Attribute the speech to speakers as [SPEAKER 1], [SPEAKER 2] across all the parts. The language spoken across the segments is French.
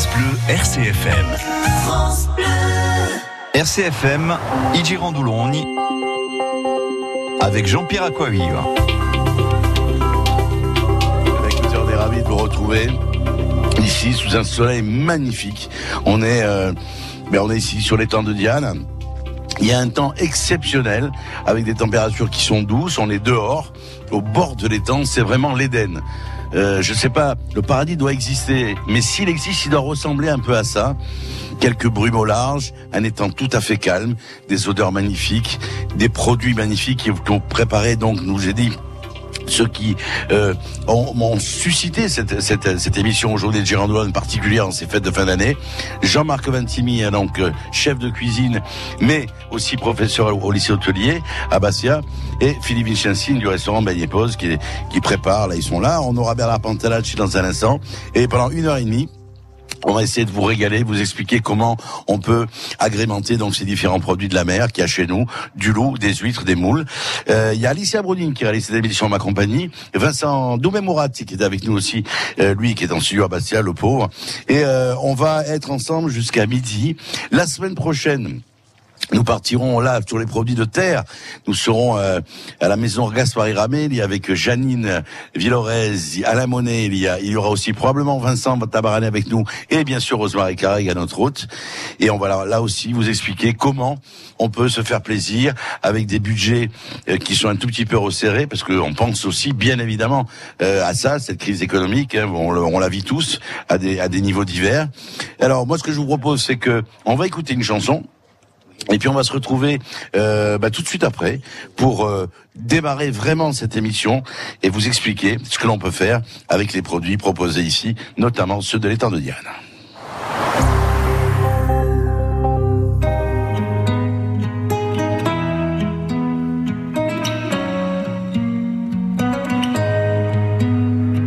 [SPEAKER 1] France Bleu RCFM. France Bleu. RCFM, Iji Randouloni avec Jean-Pierre Aquaviva.
[SPEAKER 2] Écoutez, on est ravis de vous retrouver ici sous un soleil magnifique. On est, euh, ben on est ici sur l'étang de Diane. Il y a un temps exceptionnel avec des températures qui sont douces. On est dehors, au bord de l'étang. C'est vraiment l'Éden. Euh, je sais pas, le paradis doit exister, mais s'il existe, il doit ressembler un peu à ça. Quelques brumes au large, un étang tout à fait calme, des odeurs magnifiques, des produits magnifiques qui ont préparé donc, nous j'ai dit, ceux qui euh, ont, suscité cette, émission aujourd'hui de Girandois, en particulier en ces fêtes de fin d'année. Jean-Marc Ventimi, hein, donc euh, chef de cuisine, mais aussi professeur au, lycée hôtelier à Bastia, et Philippe Vincenzi du restaurant Beignet Pose qui, qui prépare, là ils sont là. On aura Bernard Pantalacci dans un instant. Et pendant une heure et demie, on va essayer de vous régaler, vous expliquer comment on peut agrémenter donc ces différents produits de la mer qu'il y a chez nous, du loup, des huîtres, des moules. Euh, il y a Alicia Brodin qui réalise cette émission à ma compagnie, Vincent doumé qui est avec nous aussi, euh, lui qui est en studio à Bastia, le pauvre. Et euh, on va être ensemble jusqu'à midi. La semaine prochaine, nous partirons là sur les produits de terre. Nous serons euh, à la maison Gaspard Ramelli avec Janine Villorez, Alain Monet. Il y, a, il y aura aussi probablement Vincent Tabarani avec nous et bien sûr Rosemary Carreg à notre hôte. Et on va là, aussi vous expliquer comment on peut se faire plaisir avec des budgets euh, qui sont un tout petit peu resserrés parce qu'on pense aussi bien évidemment euh, à ça, cette crise économique. Hein, on, on, la vit tous à des, à des niveaux divers. Alors moi ce que je vous propose c'est que on va écouter une chanson. Et puis on va se retrouver euh, bah, tout de suite après pour euh, démarrer vraiment cette émission et vous expliquer ce que l'on peut faire avec les produits proposés ici, notamment ceux de l'étang de Diane.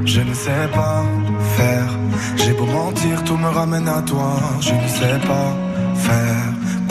[SPEAKER 3] Je ne sais pas faire, j'ai beau mentir, tout me ramène à toi. Je ne sais pas faire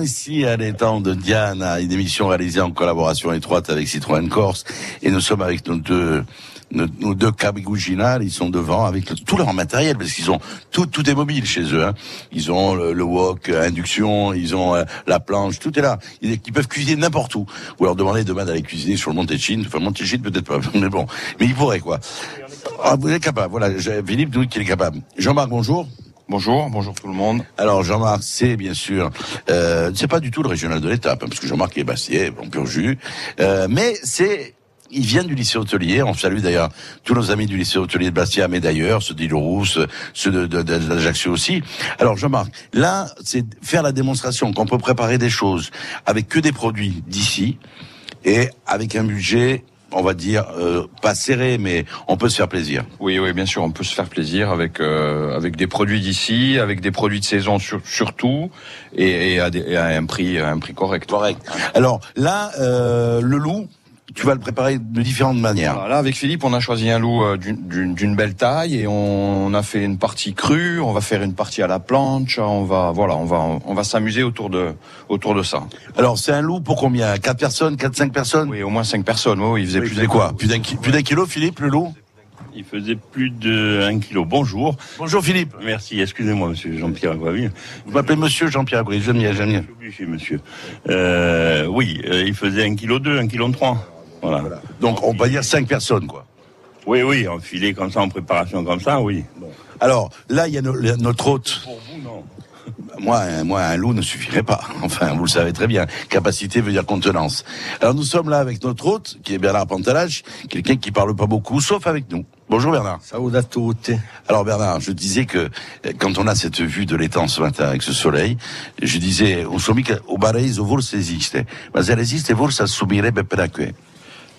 [SPEAKER 2] Ici à l'étang de Diane, à une émission réalisée en collaboration étroite avec Citroën Corse. Et nous sommes avec nos deux nos, deux cabigouginales, ils sont devant avec tout leur matériel parce qu'ils ont tout tout est mobile chez eux. Hein. Ils ont le, wok euh, induction, ils ont euh, la planche, tout est là. Ils, peuvent cuisiner n'importe où. Ou leur demander demain d'aller cuisiner sur le Montéchine. Enfin Montéchine peut-être pas, mais bon, mais ils pourraient quoi. Ah, vous êtes capable. Voilà, Philippe nous dit qu'il est capable. Jean-Marc, bonjour.
[SPEAKER 4] Bonjour, bonjour tout le monde.
[SPEAKER 2] Alors Jean-Marc, c'est bien sûr, euh, c'est pas du tout le régional de l'étape, hein, parce que Jean-Marc est bassier, bon pur jus, euh, mais c'est il vient du lycée hôtelier. On salue d'ailleurs tous nos amis du lycée hôtelier de Bastia, mais d'ailleurs ceux d'Île-Rousse, ceux de, d'Ajaccio aussi. Alors Jean-Marc, là, c'est faire la démonstration qu'on peut préparer des choses avec que des produits d'ici et avec un budget on va dire euh, pas serré, mais on peut se faire plaisir.
[SPEAKER 4] Oui, oui, bien sûr, on peut se faire plaisir avec euh, avec des produits d'ici, avec des produits de saison surtout, et, à, un prix un prix correct.
[SPEAKER 2] Correct. Alors là, euh, le loup, tu vas le préparer de différentes manières.
[SPEAKER 4] là, avec Philippe, on a choisi un loup euh, d'une belle taille et on a fait une partie crue. On va faire une partie à la planche. On va, voilà, on va, on va s'amuser autour de, autour de ça.
[SPEAKER 2] Alors, c'est un loup pour combien? Quatre personnes, quatre, cinq personnes?
[SPEAKER 4] Oui, au moins cinq personnes. Oui, il faisait plus
[SPEAKER 2] de quoi? Plus d'un kilo, Philippe, le loup?
[SPEAKER 5] Il faisait plus de 1 kilo. Bonjour.
[SPEAKER 2] Bonjour Philippe.
[SPEAKER 5] Merci, excusez-moi monsieur Jean-Pierre Aguaville.
[SPEAKER 2] Vous m'appelez monsieur Jean-Pierre Aguaville, j'aime bien, j'aime bien.
[SPEAKER 5] obligé monsieur. Euh, oui, euh, il faisait 1 kilo 2, 1 kilo 3.
[SPEAKER 2] Voilà. Donc on va dire cinq personnes, quoi.
[SPEAKER 5] Oui, oui, en filet comme ça, en préparation comme ça, oui.
[SPEAKER 2] Alors là, il y a notre hôte. Pour vous, non. Moi, un, moi, un loup ne suffirait pas. Enfin, vous le savez très bien. Capacité veut dire contenance. Alors nous sommes là avec notre hôte, qui est Bernard Pantalage, quelqu'un qui parle pas beaucoup, sauf avec nous. Bonjour Bernard.
[SPEAKER 6] Salut à tous.
[SPEAKER 2] Alors Bernard, je disais que euh, quand on a cette vue de l'étang ce matin avec ce soleil, je disais, au sommet, au barreis, au esiste, ma se resiste, forse subirebbe per acque.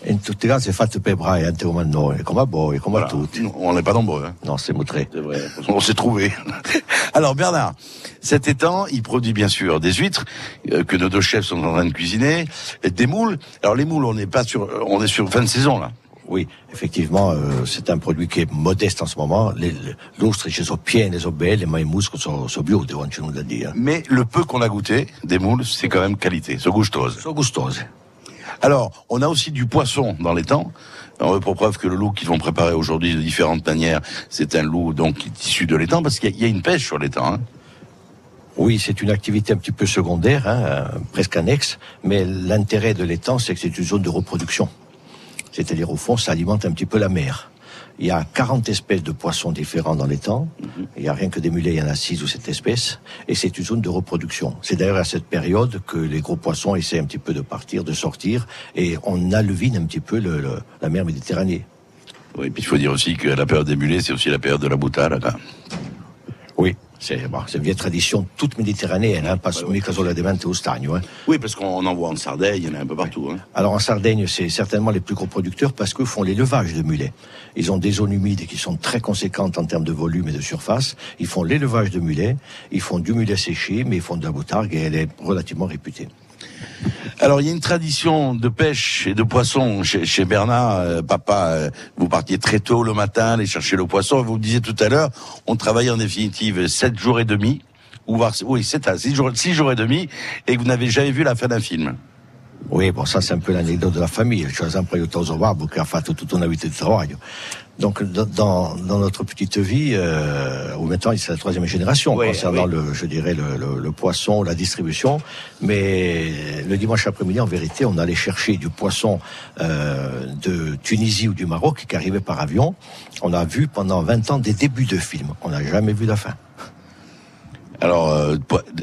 [SPEAKER 6] In tutti i casi è fatto per anche come noi, come a voi, come voilà. a tutti.
[SPEAKER 2] On n'est pas nombreux. Hein.
[SPEAKER 6] Non, c'est moutré.
[SPEAKER 2] C'est vrai. On s'est trouvé. Alors Bernard, cet étang, il produit bien sûr des huîtres euh, que nos deux chefs sont en train de cuisiner, et des moules. Alors les moules, on n'est pas sur, on est sur fin de saison là.
[SPEAKER 6] Oui, effectivement, euh, c'est un produit qui est modeste en ce moment. L'ostre, ci sono piene, sono belle, ma i muscoli sono, sono bio, devo dire.
[SPEAKER 2] Mais le peu qu'on a goûté des moules, c'est quand même qualité, sono gustose.
[SPEAKER 6] Sono gustose.
[SPEAKER 2] Alors, on a aussi du poisson dans les temps. Alors, pour preuve que le loup qu'ils vont préparer aujourd'hui de différentes manières, c'est un loup donc issu de l'étang, parce qu'il y, a une pêche sur l'étang. Hein.
[SPEAKER 6] Oui, c'est une activité un petit peu secondaire, hein, presque annexe, mais l'intérêt de l'étang, c'est que c'est une zone de reproduction. C'est-à-dire, au fond, ça alimente un petit peu la mer. Il y a 40 espèces de poissons différents dans les temps. Il n'y a rien que des mulets, il y en a 6 ou 7 espèces. Et c'est une zone de reproduction. C'est d'ailleurs à cette période que les gros poissons essaient un petit peu de partir, de sortir. Et on alevine un petit peu le, la mer Méditerranée.
[SPEAKER 2] Oui, puis il faut dire aussi que la période des mulets, c'est aussi la période de la boutade.
[SPEAKER 6] Oui. C'est bon, une vieille tradition toute méditerranéenne, hein, pas seulement solo au stagno. Hein.
[SPEAKER 2] Oui, parce qu'on en voit en Sardaigne, il y en a un peu partout. Hein.
[SPEAKER 6] Alors en Sardaigne, c'est certainement les plus gros producteurs parce qu'ils font l'élevage de mulets. Ils ont des zones humides qui sont très conséquentes en termes de volume et de surface. Ils font l'élevage de mulets, ils font du mulet séché, mais ils font de la boutargue et elle est relativement réputée.
[SPEAKER 2] Alors, il y a une tradition de pêche et de poisson chez, Bernard. Euh, papa, euh, vous partiez très tôt le matin aller chercher le poisson. Vous le disiez tout à l'heure, on travaillait en définitive sept jours et demi. Ou oui, à six jours, six jours et demi, et que vous n'avez jamais vu la fin d'un film.
[SPEAKER 6] Oui, bon, ça c'est un peu l'anecdote de la famille. Cioè, sempre aiutato suo babbo che ha fatto tutta una vita di travaglio. Donc dans, dans notre petite vie, euh, ou maintenant c'est la troisième génération oui, concernant oui. le, je dirais le, le, le, poisson, la distribution. Mais le dimanche après-midi, en vérité, on allait chercher du poisson euh, de Tunisie ou du Maroc qui arrivait par avion. On a vu pendant 20 ans des débuts de films. On n'a jamais vu la fin.
[SPEAKER 2] Alors, euh,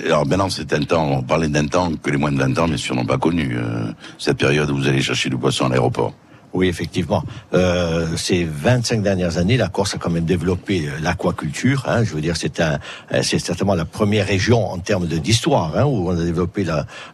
[SPEAKER 2] alors maintenant c'est un temps, on parlait d'un temps que les moins de 20 ans bien sûr n'ont pas connu, euh, cette période où vous allez chercher du poisson à l'aéroport.
[SPEAKER 6] Oui, effectivement. Euh, ces 25 dernières années, la Corse a quand même développé euh, l'aquaculture. Hein, je veux dire, c'est un, euh, c'est certainement la première région en termes d'histoire hein, où on a développé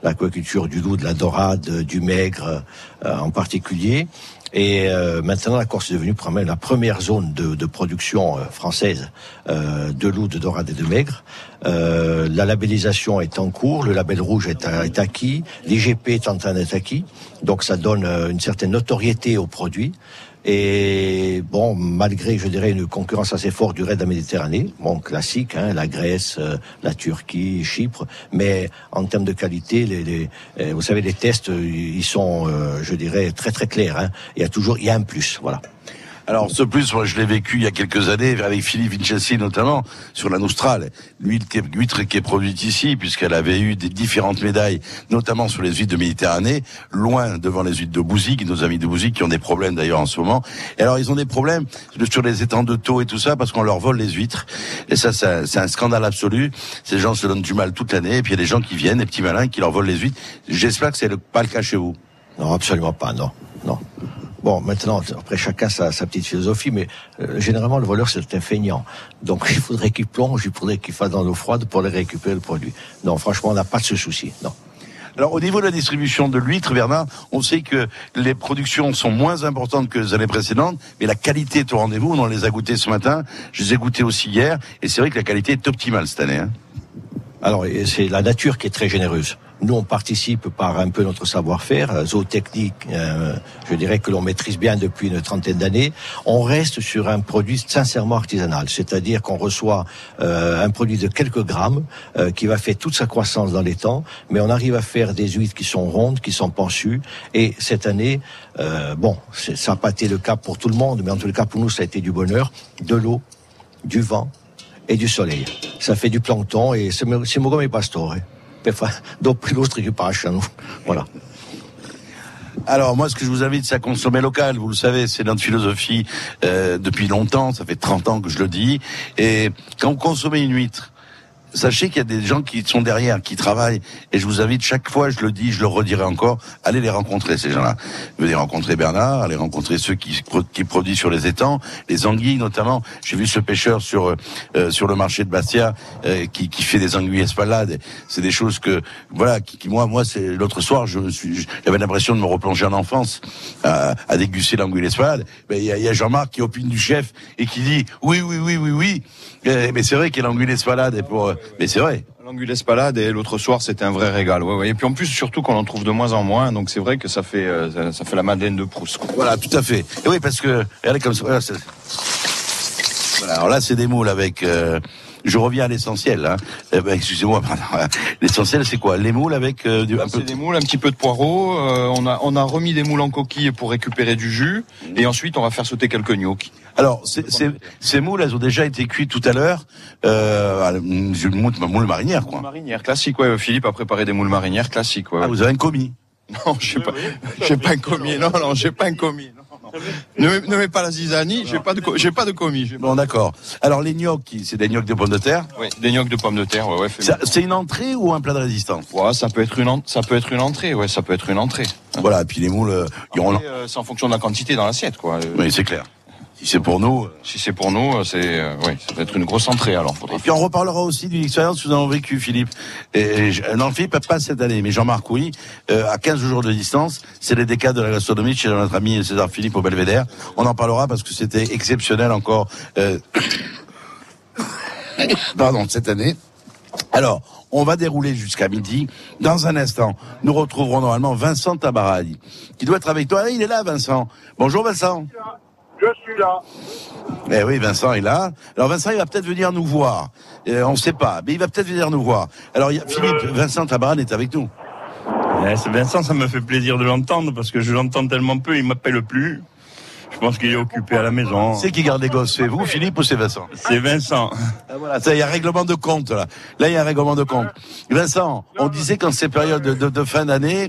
[SPEAKER 6] l'aquaculture du loup, de la dorade, du maigre en particulier. Et euh, maintenant, la Corse est devenue la première zone de, de production euh, française euh, de loup, de dorade et de maigre. Euh, la labellisation est en cours, le label rouge est, est acquis, l'IGP est en train d'être acquis, donc ça donne une certaine notoriété aux produits. Et bon, malgré, je dirais, une concurrence assez forte du reste de la Méditerranée, bon, classique, hein, la Grèce, euh, la Turquie, Chypre, mais en termes de qualité, les, les euh, vous savez, les tests, euh, ils sont, je dirais, très très clairs. Hein. Il y a toujours, il y a un plus, voilà.
[SPEAKER 2] Alors ce plus, moi je l'ai vécu il y a quelques années avec Philippe Vincenzi notamment sur la Nostrale, l'huile qui est produite ici puisqu'elle avait eu des différentes médailles, notamment sur les huîtres de Méditerranée, loin devant les huîtres de Bouzic, nos amis de Bouzic qui ont des problèmes d'ailleurs en ce moment. Et alors ils ont des problèmes sur les étangs de taux et tout ça parce qu'on leur vole les huîtres. Et ça c'est un, scandale absolu. Ces gens se donnent du mal toute l'année et puis il y a des gens qui viennent, des petits malins qui leur volent les huîtres. J'espère que c'est pas le cas chez vous.
[SPEAKER 6] Non, absolument pas, non. Non. Bon, maintenant, après chacun sa, sa petite philosophie, mais euh, généralement le voleur c'est un feignant. Donc il faudrait qu'il plonge, il faudrait qu'il fasse dans l'eau froide pour aller récupérer le produit. Non, franchement, on n'a pas de ce souci. Non.
[SPEAKER 2] Alors au niveau de la distribution de l'huître, Bernard, on sait que les productions sont moins importantes que les années précédentes, mais la qualité est au rendez-vous. On en les a goûtées ce matin, je les ai goûtées aussi hier, et c'est vrai que la qualité est optimale cette année. Hein.
[SPEAKER 6] Alors c'est la nature qui est très généreuse. Nous, on participe par un peu notre savoir-faire, euh, zootechnique, euh, je dirais que l'on maîtrise bien depuis une trentaine d'années. On reste sur un produit sincèrement artisanal, c'est-à-dire qu'on reçoit euh, un produit de quelques grammes qui va faire toute sa croissance dans les temps, mais on arrive à faire des huîtres qui sont rondes, qui sont penchues. Et cette année, bon, ça n'a pas été le cas pour tout le monde, mais en tout cas pour nous, ça a été du bonheur, de l'eau, du vent et du soleil. Ça fait du plancton et c'est mon pastore dopo l'autre chez nous. Voilà.
[SPEAKER 2] Alors moi, ce que je vous invite, c'est à consommer local. Vous le savez, c'est notre philosophie euh, depuis longtemps. Ça fait 30 ans que je le dis. Et quand vous consommez une huître, sachez qu'il y a des gens qui sont derrière, qui travaillent, et je vous invite chaque fois, je le dis, je le redirai encore, allez les rencontrer ces gens-là. Venez rencontrer Bernard, allez rencontrer ceux qui, qui produisent sur les étangs, les anguilles notamment. J'ai vu ce pêcheur sur euh, sur le marché de Bastia euh, qui, qui fait des anguilles espalades. C'est des choses que voilà, qui, moi moi c'est l'autre soir, je suis, j'avais l'impression de me replonger en enfance à, à déguster l'anguille espalade. Mais il y a, y a Jean-Marc qui opine du chef et qui dit oui oui oui oui oui. Mais c'est vrai qu'il y a l'anguille espalade et pour mais c'est vrai.
[SPEAKER 4] L'anguille espalade et l'autre soir c'était un vrai régal. Ouais, ouais. Et puis en plus surtout qu'on en trouve de moins en moins, donc c'est vrai que ça fait euh, ça fait la madeleine de Proust.
[SPEAKER 2] Voilà, tout à fait. Et oui, parce que regardez comme ça. Voilà, voilà alors là c'est des moules avec. Euh, je reviens à l'essentiel. Hein. Eh ben, excusez-moi, l'essentiel c'est quoi? Les moules avec euh,
[SPEAKER 4] du. C'est des moules, un petit peu de poireaux. on a on a remis des moules en coquille pour récupérer du jus, et ensuite on va faire sauter quelques gnocchis.
[SPEAKER 2] Alors, ces moules, elles ont déjà été cuites tout à l'heure. Euh, une moule marinière, quoi. Moule
[SPEAKER 4] marinière, classique, ouais. Philippe a préparé des moules marinières classiques, ouais.
[SPEAKER 2] Ah, vous avez un commis
[SPEAKER 4] Non, j'ai pas, j'ai pas un commis. Non, non, j'ai pas un commis. Ne, ne mets pas la zizanie, j'ai pas de, j'ai pas de commis.
[SPEAKER 2] Bon, d'accord. Alors, les gnocchis, c'est des gnocchis de pommes de terre?
[SPEAKER 4] Oui, des gnocchis de pommes de terre, ouais, ouais.
[SPEAKER 2] C'est une entrée ou un plat de résistance?
[SPEAKER 4] Ouais, ça peut être une, ça peut être une entrée, ouais, ça peut être une entrée.
[SPEAKER 2] Voilà, et puis les moules, euh,
[SPEAKER 4] euh, c'est en fonction de la quantité dans l'assiette, quoi.
[SPEAKER 2] Oui, c'est clair. Si c'est pour nous. Euh,
[SPEAKER 4] si c'est pour nous, c'est euh, oui, ça va être une grosse entrée alors.
[SPEAKER 2] Et puis on reparlera aussi d'une expérience que nous avons vécue, Philippe. Et, non, Philippe pas cette année, mais Jean-Marc oui, euh, à 15 jours de distance, c'est les décades de la gastronomie chez notre ami César Philippe au Belvédère. On en parlera parce que c'était exceptionnel encore. Euh... Pardon, cette année. Alors, on va dérouler jusqu'à midi. Dans un instant, nous retrouverons normalement Vincent Tabaradi, qui doit être avec toi. il est là, Vincent. Bonjour, Vincent.
[SPEAKER 7] Je suis là.
[SPEAKER 2] Eh oui, Vincent est là. Alors Vincent, il va peut-être venir nous voir. Euh, on ne sait pas, mais il va peut-être venir nous voir. Alors Philippe, Vincent Tabaran est avec nous.
[SPEAKER 5] Eh, Vincent, ça me fait plaisir de l'entendre parce que je l'entends tellement peu, il m'appelle plus. Je pense qu'il est occupé à la maison.
[SPEAKER 2] C'est qui garde les gosses C'est vous, Philippe, ou c'est Vincent
[SPEAKER 5] C'est Vincent.
[SPEAKER 2] Ah, voilà, il y a un règlement de compte là. Là, il y a un règlement de compte. Vincent, on disait qu'en ces périodes de, de fin d'année,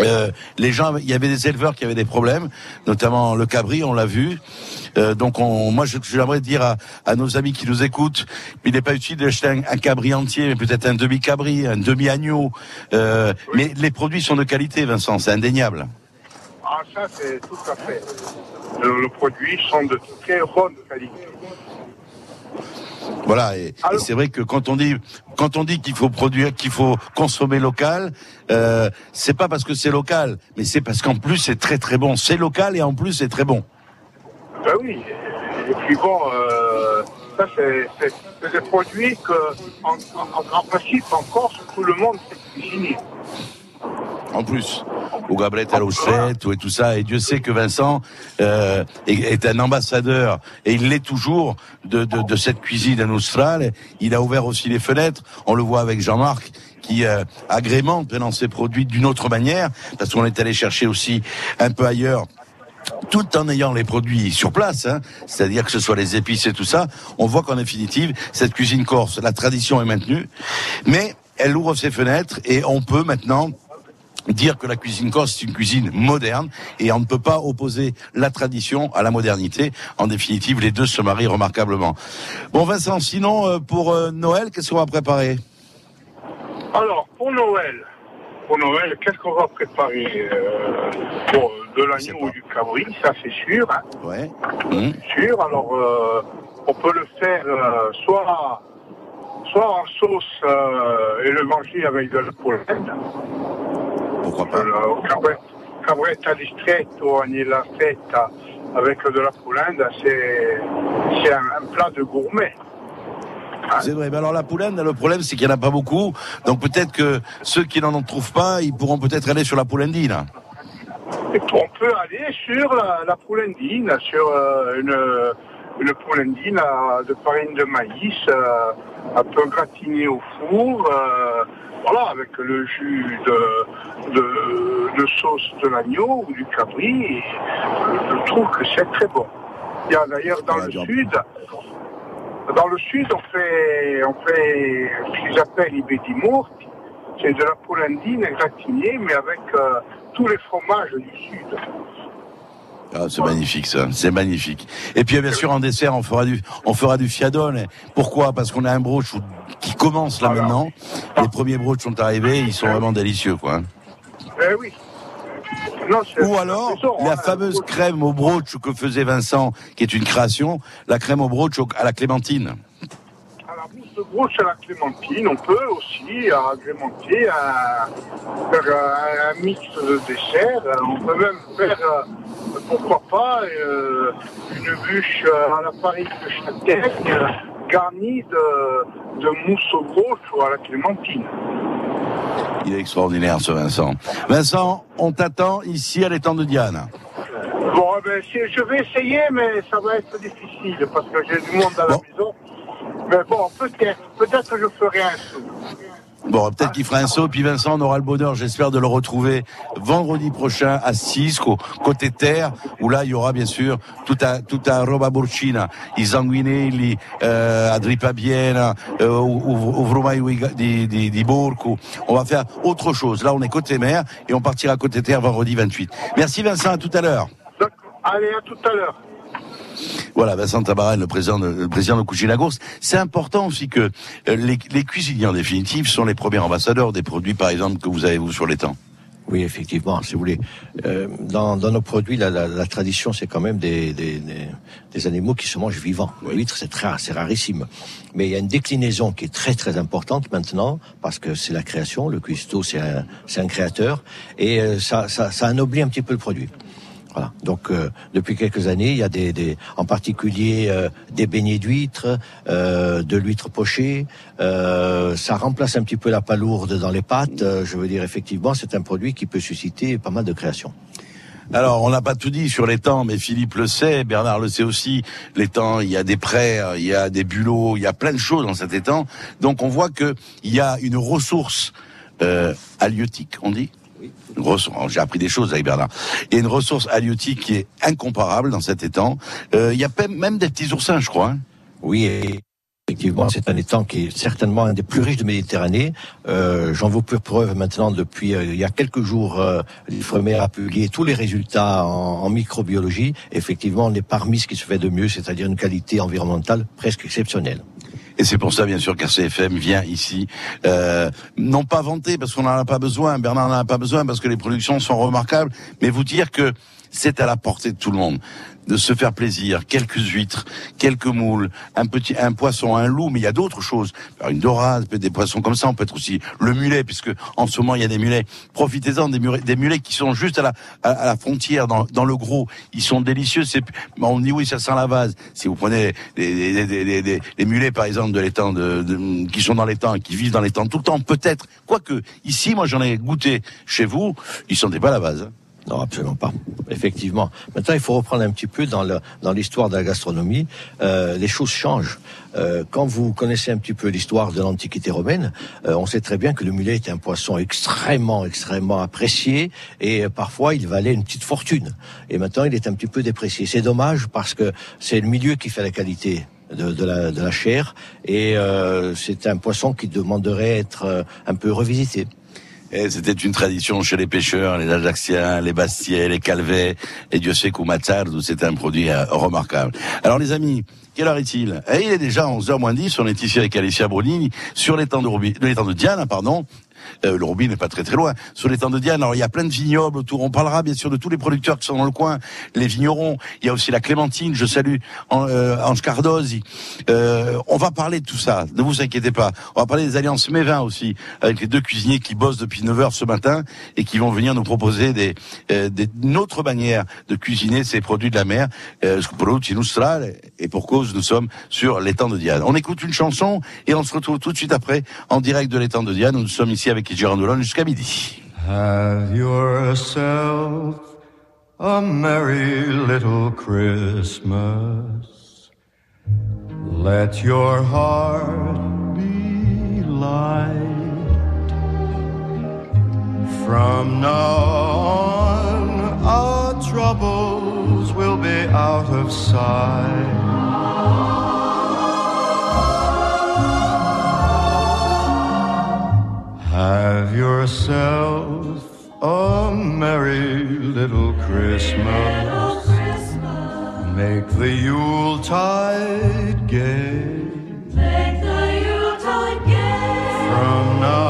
[SPEAKER 2] euh, les gens, il y avait des éleveurs qui avaient des problèmes, notamment le cabri, on l'a vu. Euh, donc, on, moi, j'aimerais dire à, à, nos amis qui nous écoutent, il n'est pas utile d'acheter un, un, cabri entier, mais peut-être un demi-cabri, un demi-agneau. Euh, Mais les produits sont de qualité, Vincent, c'est indéniable.
[SPEAKER 7] Ah, ça, c'est tout à fait. Le, le produit sont de très bonne qualité.
[SPEAKER 2] Voilà, et, c'est vrai que quand on dit quand on dit qu'il faut produire, qu'il faut consommer local, euh, c'est pas parce que c'est local, mais c'est parce qu'en plus c'est très très bon. C'est local et en plus c'est très bon.
[SPEAKER 7] Ben oui, et puis bon, euh, ça c'est des produits que en, en, en, principe en Corse tout le monde sait cuisiner.
[SPEAKER 2] En plus au Gabret à et tout ça. Et Dieu sait que Vincent euh, est, un ambassadeur, et il l'est toujours, de, cette cuisine en Austral. Il a ouvert aussi les fenêtres. On le voit avec Jean-Marc qui euh, agrémente maintenant ses produits d'une autre manière, parce qu'on est allé chercher aussi un peu ailleurs tout en ayant les produits sur place, hein, c'est-à-dire que ce soit les épices et tout ça, on voit qu'en définitive, cette cuisine corse, la tradition est maintenue, mais elle ouvre ses fenêtres et on peut maintenant dire que la cuisine corse c'est une cuisine moderne et on ne peut pas opposer la tradition à la modernité. En définitive, les deux se marient remarquablement. Bon Vincent, sinon euh, pour euh, Noël, qu'est-ce qu'on va préparer?
[SPEAKER 7] Alors pour Noël, pour Noël, qu'est-ce qu'on va préparer euh, pour De l'agneau ou du cabri, ça c'est sûr. Hein.
[SPEAKER 2] Ouais.
[SPEAKER 7] Mmh. Sûr. Alors on peut le faire soit soit en sauce et le manger avec de la poêle
[SPEAKER 2] pourquoi pas
[SPEAKER 7] Cabretta distretto la feta avec de la poulinde, c'est un, plat de gourmet.
[SPEAKER 2] C'est vrai, mais alors la poulinde, le problème c'est qu'il n'y en a pas beaucoup, donc peut-être que ceux qui n'en trouvent pas, ils pourront peut-être aller sur la poulendine.
[SPEAKER 7] on peut aller sur la, la poulendine, sur euh, une, une poulendine de farine de maïs, euh, un peu gratinée au four, euh, voilà, avec le jus de, de, sauce de l'agneau ou du cabri, je trouve que c'est très bon. Il y a d'ailleurs dans le sud, dans le sud, on fait, on fait ce qu'ils appellent ibedimour, c'est de la polandine gratinée, mais avec euh, tous les fromages du sud.
[SPEAKER 2] Ah, c'est magnifique ça, c'est magnifique. Et puis bien sûr en dessert on fera du on fera du fiadone. Pourquoi? Parce qu'on a un brooch qui commence là maintenant. Les premiers brooches sont arrivés, ils sont vraiment délicieux quoi. Hein.
[SPEAKER 7] Eh oui.
[SPEAKER 2] Ou alors la fameuse crème au brooch que faisait Vincent, qui est une création, la crème au brooch à la clémentine
[SPEAKER 7] broche à la clémentine, on peut aussi agrémenter un, un, mix de dessert. On peut même faire, euh, pourquoi pas, euh, une bûche à la farine de châtaigne garnie de, de mousse au broche ou à la clémentine.
[SPEAKER 2] Il est extraordinaire ce Vincent. Vincent, on t'attend ici à l'étang de Diane.
[SPEAKER 7] Bon, eh ben, je vais essayer, mais ça va être difficile parce que j'ai du monde à la maison. Mais bon, peut-être, peut-être que je ferai un saut.
[SPEAKER 2] Bon, peut-être qu'il fera un saut, puis Vincent, on aura le bonheur, j'espère, de le retrouver vendredi prochain à Cisco, côté terre, où là, il y aura bien sûr tout un, tout un roba burcina, i sanguinelli, euh, a biena, euh, di, di, di Borco. On va faire autre chose. Là, on est côté mer, et on partira côté terre vendredi 28. Merci Vincent, à tout à l'heure.
[SPEAKER 7] Allez, à tout à l'heure.
[SPEAKER 2] Voilà, Vincent Tabarin, le président de, le de Lagourse. C'est important aussi que euh, les, cuisiniers, en définitive, sont les premiers ambassadeurs des produits, par exemple, que vous avez, vous, sur les temps.
[SPEAKER 6] Oui, effectivement, si vous voulez. Euh, dans, nos produits, la, la, la tradition, c'est quand même des, animaux qui se mangent vivants. L'huître, c'est très c'est rarissime. Mais il y a une déclinaison qui est très très importante maintenant, parce que c'est la création. Le cuistot, c'est un, créateur, et euh, ça, ça, ça anoblit un petit peu le produit. Voilà. Donc euh, depuis quelques années, il y a des, des en particulier euh, des beignets d'huîtres, euh, de l'huître pochée. ça remplace un petit peu la palourde dans les pâtes. je veux dire effectivement, c'est un produit qui peut susciter pas mal de créations.
[SPEAKER 2] Alors, on n'a pas tout dit sur les temps, mais Philippe le sait, Bernard le sait aussi. Les temps, il y a des prêts, il y a des bulots, il y a plein de choses dans cet étang. Donc, on voit que il y a une ressource euh, halieutique, on dit j'ai appris des choses avec Bernard. Il y a une ressource halieutique qui est incomparable dans cet étang. Euh, il y a même des petits oursins, je crois. Hein.
[SPEAKER 6] oui. Effectivement, c'est un étang qui est certainement un des plus riches de Méditerranée. Euh, J'en veux pour preuve maintenant depuis euh, il y a quelques jours, euh, l'IFREMER a publié tous les résultats en, en, microbiologie. Effectivement, on est parmi ce qui se fait de mieux, c'est-à-dire une qualité environnementale presque exceptionnelle.
[SPEAKER 2] Et c'est pour ça, bien sûr, qu'RCFM vient ici, euh, non pas vanter parce qu'on n'en a pas besoin, Bernard n'en a pas besoin parce que les productions sont remarquables, mais vous dire que c'est à la portée de tout le monde de se faire plaisir, quelques huîtres, quelques moules, un petit, un poisson, un loup, mais il y a d'autres choses. Une dorade, des poissons comme ça, on peut être aussi le mulet, puisque en ce moment il y a des mulets. Profitez-en des mulets, des mulets qui sont juste à la, à, la frontière, dans, dans, le gros. Ils sont délicieux. C'est, on dit oui, ça sent la vase. Si vous prenez les, les, les, mulets, par exemple, de l'étang, de, de, qui sont dans l'étang, qui vivent dans l'étang tout le temps, peut-être. Quoique, ici, moi j'en ai goûté chez vous, ils sentaient pas la vase.
[SPEAKER 6] Non, absolument pas. Effectivement. Maintenant, il faut reprendre un petit peu dans l'histoire de la gastronomie. Euh, les choses changent. Euh, quand vous connaissez un petit peu l'histoire de l'Antiquité romaine, euh, on sait très bien que le mulet était un poisson extrêmement, extrêmement apprécié et parfois il valait une petite fortune. Et maintenant, il est un petit peu déprécié. C'est dommage parce que c'est le milieu qui fait la qualité. De, de, la, de la chair et c'est un poisson qui demanderait être un peu revisité.
[SPEAKER 2] C'était une tradition chez les pêcheurs, les Ajaxiens, les Bastiais, les Calvets, et Dieu sait qu'au où c'était un produit euh, remarquable. Alors les amis, quelle heure est-il? Eh, Il est déjà 11h moins 10, on est ici avec Alicia Brunini sur l'étang de, l'étang de Diane, pardon, euh, le Robin n'est pas très très loin. Sur l'étang de Diane, alors il y a plein de vignobles autour. On parlera bien sûr de tous les producteurs qui sont dans le coin, les vignerons. Il y a aussi la Clémentine. Je salue euh, Ange Cardozi. Euh, on va parler de tout ça. Ne vous inquiétez pas. On va parler des alliances Mévin aussi, avec les deux cuisiniers qui bossent depuis 9 heures ce matin et qui vont venir nous proposer des, euh, des une autre manière de cuisiner ces produits de la mer. Euh, et pour cause, nous sommes sur l'étang de Diane. On écoute une chanson et on se retrouve tout de suite après en direct de l'étang de Diane. Nous sommes ici avec jusqu'à midi.
[SPEAKER 8] Have yourself a merry little Christmas. Let your heart be light. From now on, our troubles will be out of sight. Have yourself a merry little Christmas. Make the Yuletide gay.
[SPEAKER 9] Make the Yuletide gay.
[SPEAKER 8] From now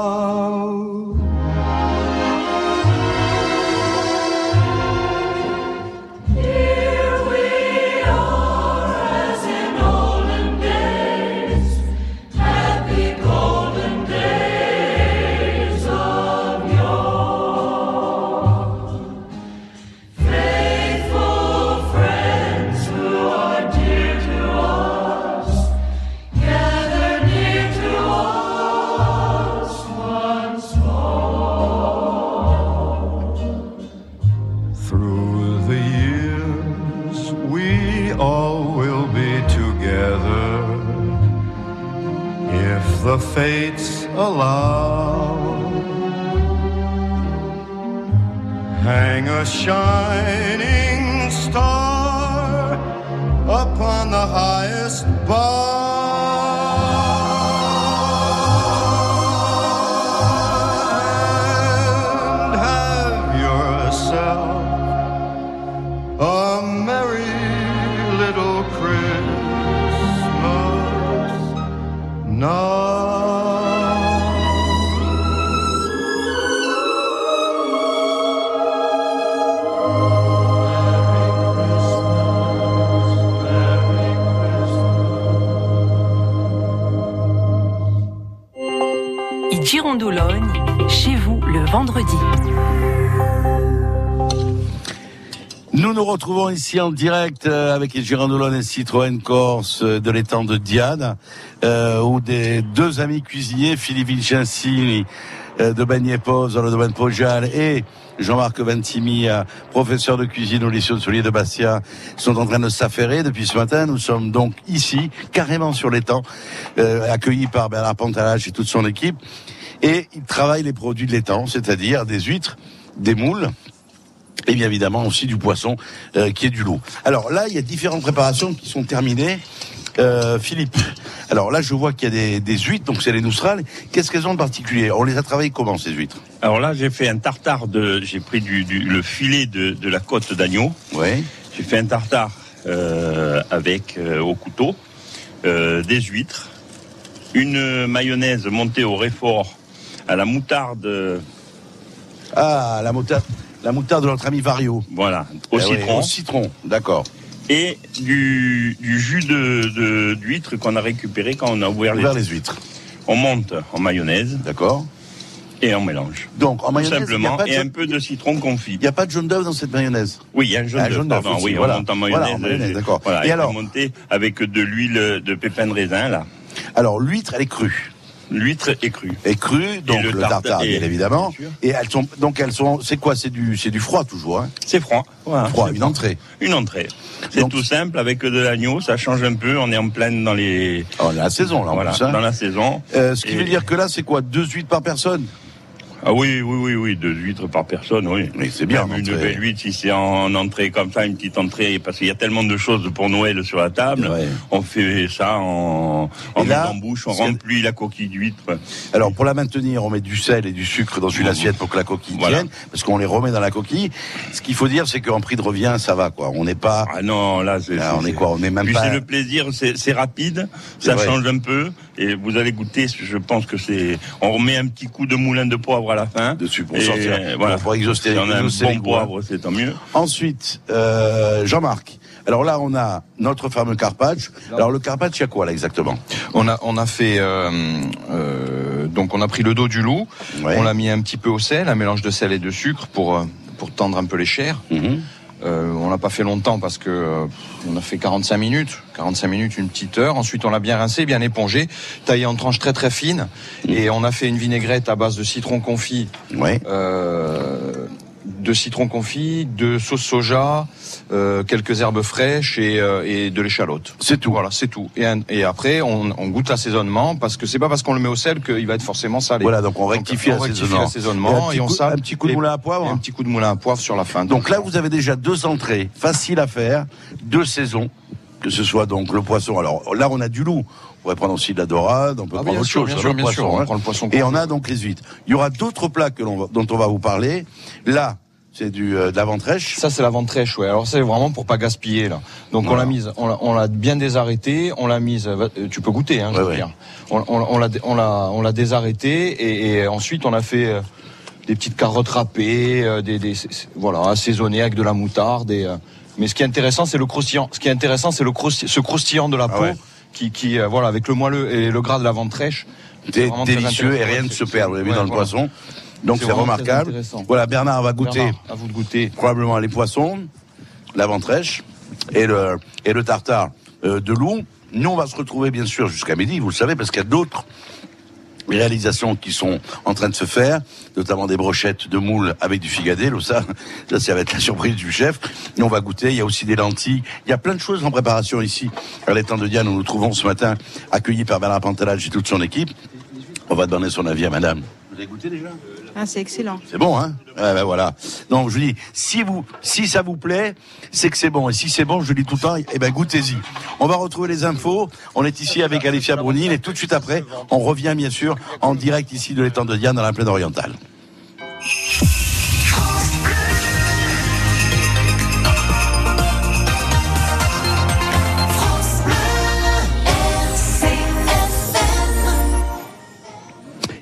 [SPEAKER 9] We
[SPEAKER 8] all will be together if the fates allow. Hang a shining star upon the highest bough
[SPEAKER 10] vendredi.
[SPEAKER 2] Nous nous retrouvons ici en direct euh, avec les Girondolone et Citroën Corse euh, de l'étang de Diane, euh, où des deux amis cuisiniers, Philippe Vincenzi euh, de Bagnépose dans le domaine Pojal et Jean-Marc Ventimiglia, professeur de cuisine au lycée de Solier de Bastia, sont en train de s'affairer depuis ce matin. Nous sommes donc ici, carrément sur l'étang, accueillis par Bernard Pantalage et toute son équipe. Et ils travaillent les produits de l'étang, c'est-à-dire des huîtres, des moules, et bien évidemment aussi du poisson euh, qui est du loup. Alors là, il y a différentes préparations qui sont terminées. Euh, Philippe, alors là je vois qu'il y a des, des huîtres, donc c'est les nousrales. Qu'est-ce qu'elles ont de particulier? On les a travaillées comment ces huîtres?
[SPEAKER 5] Alors là, j'ai fait un tartare de. J'ai pris du, du- le filet de, de la côte d'agneau.
[SPEAKER 2] Oui.
[SPEAKER 5] J'ai fait un tartare euh, avec euh, au couteau euh, des huîtres, une mayonnaise montée au réfort à la moutarde.
[SPEAKER 2] Ah, la moutarde, la moutarde de notre ami Vario.
[SPEAKER 5] Voilà, au
[SPEAKER 2] oui,
[SPEAKER 5] citron.
[SPEAKER 2] au citron, d'accord.
[SPEAKER 5] Et du, du jus de d'huître qu'on a récupéré quand on a ouvert les,
[SPEAKER 2] Ouvert les huîtres.
[SPEAKER 5] On monte en mayonnaise.
[SPEAKER 2] D'accord.
[SPEAKER 5] Et on mélange.
[SPEAKER 2] Donc en
[SPEAKER 5] Tout
[SPEAKER 2] mayonnaise, il y a
[SPEAKER 5] simplement.
[SPEAKER 2] pas
[SPEAKER 5] Et
[SPEAKER 2] jaune-
[SPEAKER 5] un peu de citron confit.
[SPEAKER 2] Il n'y a pas de jaune d'œuf dans cette mayonnaise
[SPEAKER 5] Oui, il y a un jaune
[SPEAKER 2] Ah,
[SPEAKER 5] d'œuf. pardon, oui,
[SPEAKER 2] voilà.
[SPEAKER 5] on monte en
[SPEAKER 2] Voilà,
[SPEAKER 5] mayonnaise.
[SPEAKER 2] en mayonnaise,
[SPEAKER 5] euh,
[SPEAKER 2] d'accord.
[SPEAKER 5] Voilà,
[SPEAKER 2] Et
[SPEAKER 5] et,
[SPEAKER 2] alors
[SPEAKER 5] monter avec de l'huile de pépins de raisin là.
[SPEAKER 2] Alors l'huître, elle est crue.
[SPEAKER 5] L'huître est crue.
[SPEAKER 2] Est crue, donc
[SPEAKER 5] le
[SPEAKER 2] le tartare,
[SPEAKER 5] tartare,
[SPEAKER 2] bien évidemment.
[SPEAKER 5] bien.
[SPEAKER 2] Et elles sont, donc elles sont, c'est quoi C'est du, c'est du froid toujours. Hein?
[SPEAKER 5] C'est froid. Voilà,
[SPEAKER 2] froid, une entrée.
[SPEAKER 5] Une entrée. C'est tout simple avec de l'agneau, ça change un peu. On est en pleine dans les.
[SPEAKER 2] Oh, la saison là, en
[SPEAKER 5] voilà,
[SPEAKER 2] plus, hein.
[SPEAKER 5] dans la saison.
[SPEAKER 2] Euh, ce qui
[SPEAKER 5] Et-
[SPEAKER 2] veut dire que là, c'est quoi Deux huîtres par personne?
[SPEAKER 5] Ah oui, oui, oui, oui, deux huîtres par personne, oui.
[SPEAKER 2] Mais c'est bien,
[SPEAKER 5] Même une belle huître, si c'est en entrée comme ça, une petite entrée, parce qu'il y a tellement de choses pour Noël sur la table.
[SPEAKER 2] Ouais.
[SPEAKER 5] On fait ça en, en
[SPEAKER 2] là,
[SPEAKER 5] en bouche, on remplit la coquille d'huître.
[SPEAKER 2] Alors pour la maintenir, on met du sel et du sucre dans une
[SPEAKER 5] Mhm.
[SPEAKER 2] assiette pour que la coquille
[SPEAKER 5] Voilà.
[SPEAKER 2] tienne, parce qu'on les remet dans la coquille. Ce qu'il faut dire, c'est qu'en prix de revient, ça va quoi. On n'est pas.
[SPEAKER 5] Ah non, là, c'est.
[SPEAKER 2] On est quoi On est même
[SPEAKER 5] Puis
[SPEAKER 2] pas.
[SPEAKER 5] c'est le plaisir, c'est rapide, ça
[SPEAKER 2] vrai.
[SPEAKER 5] change un peu, et vous allez goûter. Je pense que c'est. On remet un petit coup de moulin de poivre à la fin.
[SPEAKER 2] Dessus pour
[SPEAKER 5] Et,
[SPEAKER 2] sortir,
[SPEAKER 5] voilà.
[SPEAKER 2] pour exhauster-
[SPEAKER 5] Si on a un bon
[SPEAKER 2] hein.
[SPEAKER 5] poivre, c'est tant mieux.
[SPEAKER 2] Ensuite, euh, Jean-Marc. Alors là, on a notre fameux carpaccio. Alors le carpaccio, il y a quoi là exactement?
[SPEAKER 4] On a, on a fait, euh, euh, donc on a pris le dos du loup,
[SPEAKER 2] Ouais.
[SPEAKER 4] on l'a mis un petit peu au sel, un mélange de sel et de sucre pour, pour tendre un peu les chairs.
[SPEAKER 2] Mhm.
[SPEAKER 4] Euh, on l'a pas fait longtemps parce que euh, on a fait 45 minutes, 45 minutes, une petite heure. Ensuite, on l'a bien rincé, bien épongé, taillé en tranches très très fines, et on a fait une vinaigrette à base de citron confit,
[SPEAKER 2] Ouais.
[SPEAKER 4] euh, de citron confit, de sauce soja, euh, quelques herbes fraîches et, euh, et de l'échalote.
[SPEAKER 2] C'est tout.
[SPEAKER 4] Voilà, c'est tout. Et, un- et après, on, on goûte l'assaisonnement parce que c'est pas parce qu'on le met au sel qu'il va être forcément salé.
[SPEAKER 2] Voilà, donc on rectifie
[SPEAKER 4] on rectifie
[SPEAKER 2] l'assaisonnement. Et
[SPEAKER 4] et,
[SPEAKER 2] un
[SPEAKER 4] on
[SPEAKER 2] petit coup-
[SPEAKER 4] sale.
[SPEAKER 2] un petit coup de moulin à poivre
[SPEAKER 4] Un petit coup de moulin à poivre sur la fin.
[SPEAKER 2] Donc là, vous avez déjà deux entrées faciles à faire, deux saisons, que ce soit donc le poisson. Alors là, on a du loup. On pourrait prendre aussi de la dorade, on peut
[SPEAKER 4] Ah,
[SPEAKER 2] prendre autre
[SPEAKER 4] sûr,
[SPEAKER 2] chose.
[SPEAKER 4] bien
[SPEAKER 2] hein,
[SPEAKER 4] sûr, bien sûr,
[SPEAKER 2] poisson,
[SPEAKER 4] on
[SPEAKER 2] hein.
[SPEAKER 4] prend le poisson
[SPEAKER 2] Et on a donc les huîtres. Il y aura d'autres plats que l'on va- dont on va vous parler. Là, c'est du euh, de la ventrèche.
[SPEAKER 4] Ça c'est la ventrèche, ouais. Alors c'est vraiment pour pas gaspiller là. Donc
[SPEAKER 2] Voilà.
[SPEAKER 4] on l'a mise, on l'a, bien désarrêtée, on l'a mise. euh, Tu peux goûter, hein, je
[SPEAKER 2] Ouais,
[SPEAKER 4] veux
[SPEAKER 2] ouais.
[SPEAKER 4] dire. On, on- on l'a, on l'a, on l'a désarrêtée et, et ensuite on a fait euh, des petites carottes râpées, euh, des, des- voilà, assaisonnées avec de la moutarde. Et, euh, mais ce qui est intéressant, c'est le croustillant. Ce qui est intéressant, c'est le crousti- ce croustillant de la
[SPEAKER 2] Ah
[SPEAKER 4] peau
[SPEAKER 2] ouais.
[SPEAKER 4] Qui, qui euh, voilà, avec le moelleux et le gras de la ventrèche. Très
[SPEAKER 2] délicieux et rien ne se perd. Vous l'avez vu
[SPEAKER 4] ouais,
[SPEAKER 2] dans le poisson. Donc
[SPEAKER 4] C'est
[SPEAKER 2] remarquable. Voilà, Bernard va goûter
[SPEAKER 4] Bernard, à vous de goûter.
[SPEAKER 2] probablement les poissons, la ventrèche et le, et le tartare euh, de loup. Nous, on va se retrouver bien sûr jusqu'à midi, vous le savez, parce qu'il y a d'autres réalisations qui sont en train de se faire, notamment des brochettes de moules avec du figadé, là, ça, ça, ça va être la surprise du chef. Et on va goûter, il y a aussi des lentilles, il y a plein de choses en préparation ici, à l'étang de Diane, nous nous trouvons ce matin, accueillis par Bernard Pantelage et toute son équipe. On va demander son avis à madame. Vous avez goûté déjà
[SPEAKER 11] Ah, c'est excellent.
[SPEAKER 2] c'est bon, hein ouais, ben voilà. Donc je dis, si vous, si ça vous plaît, c'est que c'est bon. Et si c'est bon, je dis tout le temps, eh ben goûtez-y. On va retrouver les infos. On est ici avec Alicia Brunil et tout de suite après, on revient bien sûr en direct ici de l'étang de Diane dans la plaine orientale.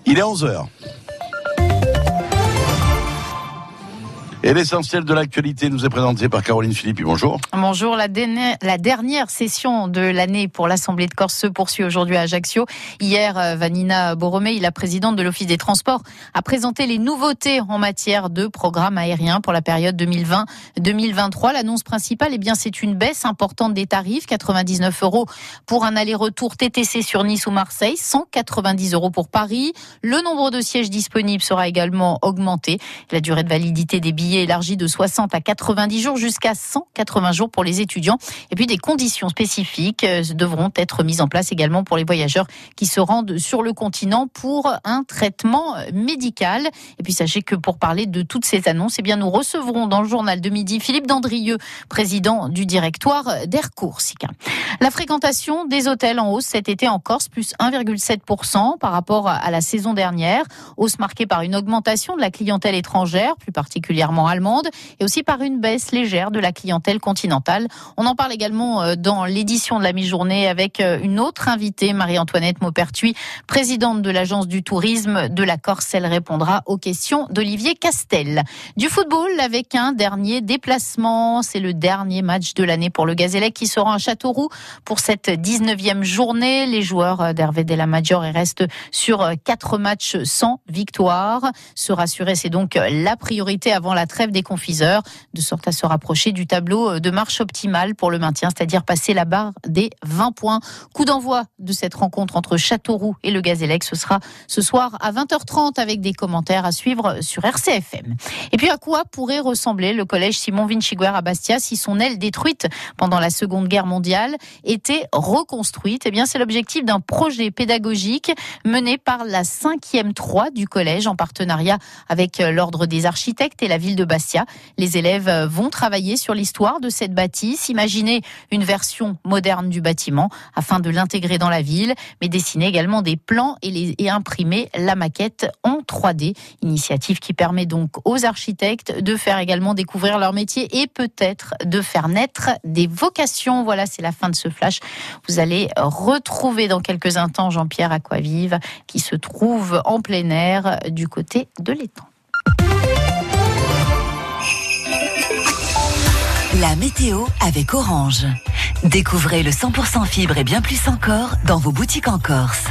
[SPEAKER 2] Il est 11h. Et Et l'essentiel de l'actualité nous est présenté par Caroline Philippe. Bonjour.
[SPEAKER 11] Bonjour, la dernière, session de l'année pour l'Assemblée de Corse se poursuit aujourd'hui à Ajaccio. Hier, euh, Vanina Borromei, la présidente de l'Office des Transports, a présenté les nouveautés en matière de programme aérien pour la période 2020-2023. L'annonce principale, eh bien, c'est une baisse importante des tarifs, 99 euros pour un aller-retour TTC sur Nice ou Marseille, 190 euros pour Paris. Le nombre de sièges disponibles sera également augmenté. La durée de validité des billets élargie de 60 à 90 jours jusqu'à 180 jours pour les étudiants. Et puis des conditions spécifiques euh, devront être mises en place également pour les voyageurs qui se rendent sur le continent pour un traitement médical. Et puis sachez que pour parler de toutes ces annonces, eh bien nous recevrons dans le journal de midi Philippe Dandrieux, président du directoire d'Air Corsica. La fréquentation des hôtels en hausse cet été en Corse, plus 1,7% par rapport à la saison dernière. Hausse marquée par une augmentation de la clientèle étrangère, plus particulièrement allemande, et aussi par une baisse légère de la clientèle continentale. On en parle également euh, dans l'édition de la mi-journée avec euh, une autre invitée, Marie-Antoinette Maupertuis, présidente de l'Agence du tourisme de la Corse. Elle répondra aux questions d'Olivier Castel. Du football avec un dernier déplacement. C'est le dernier match de l'année pour le Gazélec qui sera à Châteauroux pour cette 19e journée. Les joueurs d'Hervé Della Maggiore restent sur quatre matchs sans victoire. Se rassurer, c'est donc la priorité avant la trêve des confiseurs, de sorte à se rapprocher du tableau de marche optimale pour le maintien, c'est-à-dire passer la barre des 20 points. Coup d'envoi de cette rencontre entre Châteauroux et le Gazélec, ce sera ce soir à 20h30 avec des commentaires à suivre sur RCFM. Et puis à quoi pourrait ressembler le collège Simon Vinciguer à Bastia si son aile détruite pendant la Seconde Guerre mondiale était reconstruite? Eh bien, c'est l'objectif d'un projet pédagogique mené par la 5e 3 du collège en partenariat avec l'Ordre des architectes et la ville de Bastia. Les élèves vont travailler sur l'histoire de cette bâtisse, imaginer une version moderne du bâtiment afin de l'intégrer dans la ville, mais dessiner également des plans et, les, et imprimer la maquette en 3D. Initiative qui permet donc aux architectes de faire également découvrir leur métier et peut-être de faire naître des vocations. Voilà, c'est la fin de ce flash. Vous allez retrouver dans quelques instants Jean-Pierre Aquavive qui se trouve en plein air du côté de l'étang.
[SPEAKER 12] La météo avec Orange. Découvrez le 100% fibre et bien plus encore dans vos boutiques en Corse.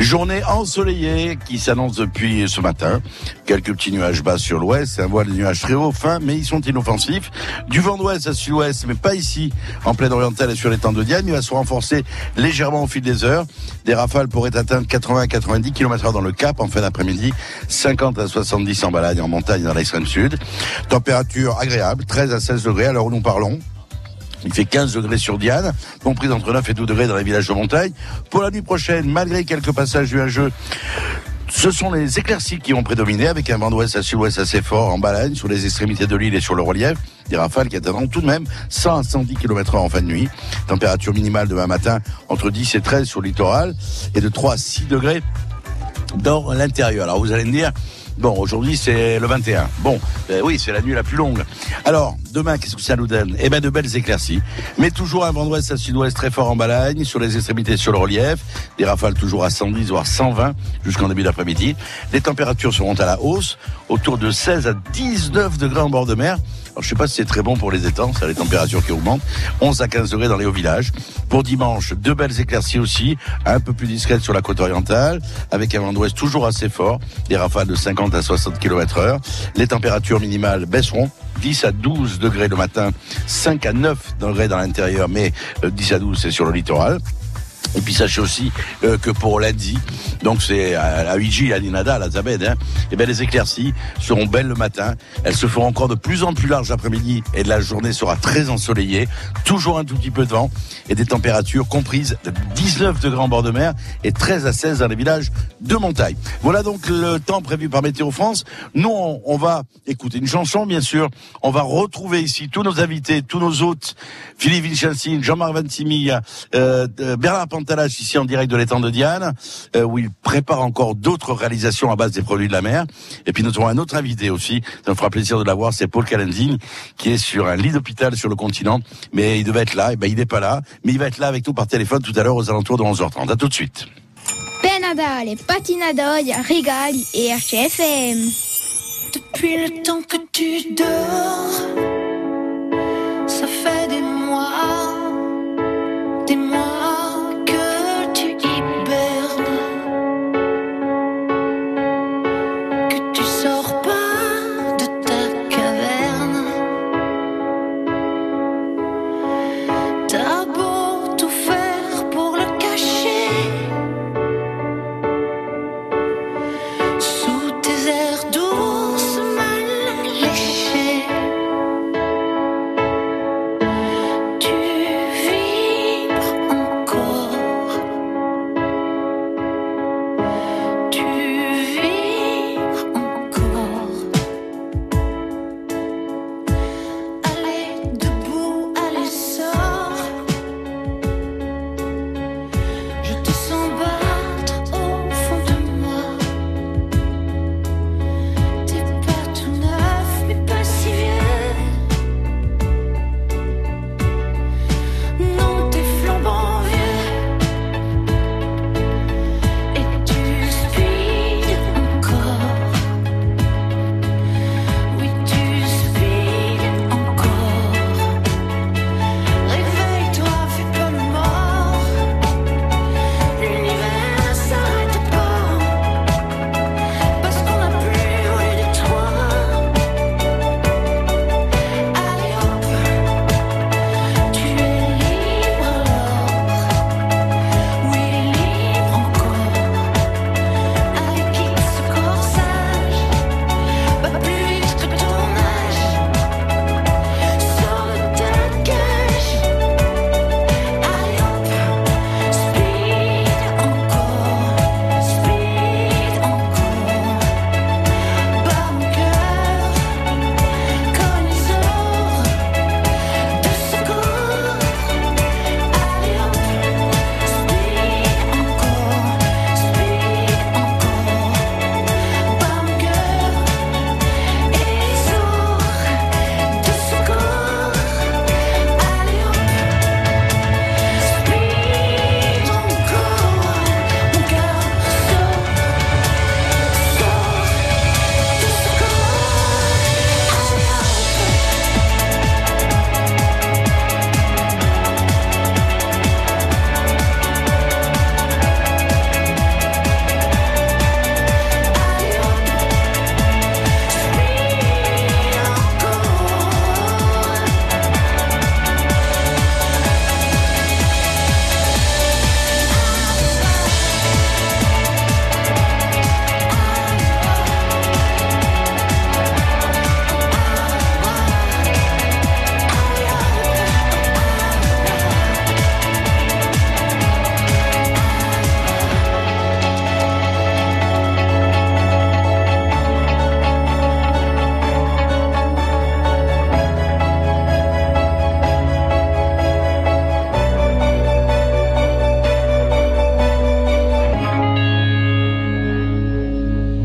[SPEAKER 2] Journée ensoleillée qui s'annonce depuis ce matin. Quelques petits nuages bas sur l'ouest, un voile de nuages très haut, fin, mais ils sont inoffensifs. Du vent d'ouest à sud-ouest, mais pas ici, en pleine orientale et sur l'étang de Diane. Il va se renforcer légèrement au fil des heures. Des rafales pourraient atteindre 80 à 90 km heure dans le Cap en fin d'après-midi, 50 à 70 en balade et en montagne dans l'extrême sud. Température agréable, 13 à 16 degrés l'heure où nous parlons. Il fait 15 degrés sur Diane, compris entre 9 et 12 degrés dans les villages de montagne. Pour la nuit prochaine, malgré quelques passages nuageux, ce sont les éclaircies qui vont prédominer avec un vent d'ouest à sud-ouest assez fort en Balagne, sur les extrémités de l'île et sur le relief. Des rafales qui atteindront tout de même 100 à 110 km heure en fin de nuit. Température minimale demain matin entre 10 et 13 sur le littoral et de 3 à 6 degrés dans l'intérieur. Alors vous allez me dire, Bon, aujourd'hui c'est le 21. Bon, ben oui, c'est la nuit la plus longue. Alors, demain, qu'est-ce que ça nous donne? Eh ben de belles éclaircies. Mais toujours un vent d'ouest à sud-ouest très fort en Balagne, sur les extrémités sur le relief. Des rafales toujours à 110 voire 120 jusqu'en début d'après-midi. Les températures seront à la hausse, autour de 16 à 19 degrés en bord de mer. Je sais pas si c'est très bon pour les étangs, c'est les températures qui augmentent. 11 à 15 degrés dans les hauts villages. Pour dimanche, deux belles éclaircies aussi, un peu plus discrètes sur la côte orientale, avec un vent d'ouest toujours assez fort, des rafales de 50 à 60 km heure. Les températures minimales baisseront. 10 à 12 degrés le matin, 5 à 9 degrés dans l'intérieur, mais euh, 10 à 12 c'est sur le littoral. Et puis sachez aussi euh, que pour lundi, donc c'est à, à Uigi, à Linada, à la Zabed, hein, et bien les éclaircies seront belles le matin. Elles se feront encore de plus en plus larges l'après-midi et la journée sera très ensoleillée. Toujours un tout petit peu de vent et des températures comprises de 19 degrés en bord de mer et 13 à 16 dans les villages de montagne. Voilà donc le temps prévu par Météo France. Nous, on, va écouter une chanson, bien sûr. On va retrouver ici tous nos invités, tous nos hôtes, Philippe Vincenzi, Jean-Marc Ventimiglia, euh, euh, Bernard Pantalach ici en direct de l'étang de Diane, euh, où il prépare encore d'autres réalisations à base des produits de la mer. Et puis nous aurons un autre invité aussi, ça me fera plaisir de l'avoir, c'est Paul Calendine, qui est sur un lit d'hôpital sur le continent, mais il devait être là, et ben il n'est pas là, mais il va être là avec nous par téléphone tout à l'heure aux alentours de 11h30. À tout de suite.
[SPEAKER 13] Per Natale, patinador, regali e RCFM.
[SPEAKER 14] Depuis le temps que tu dors,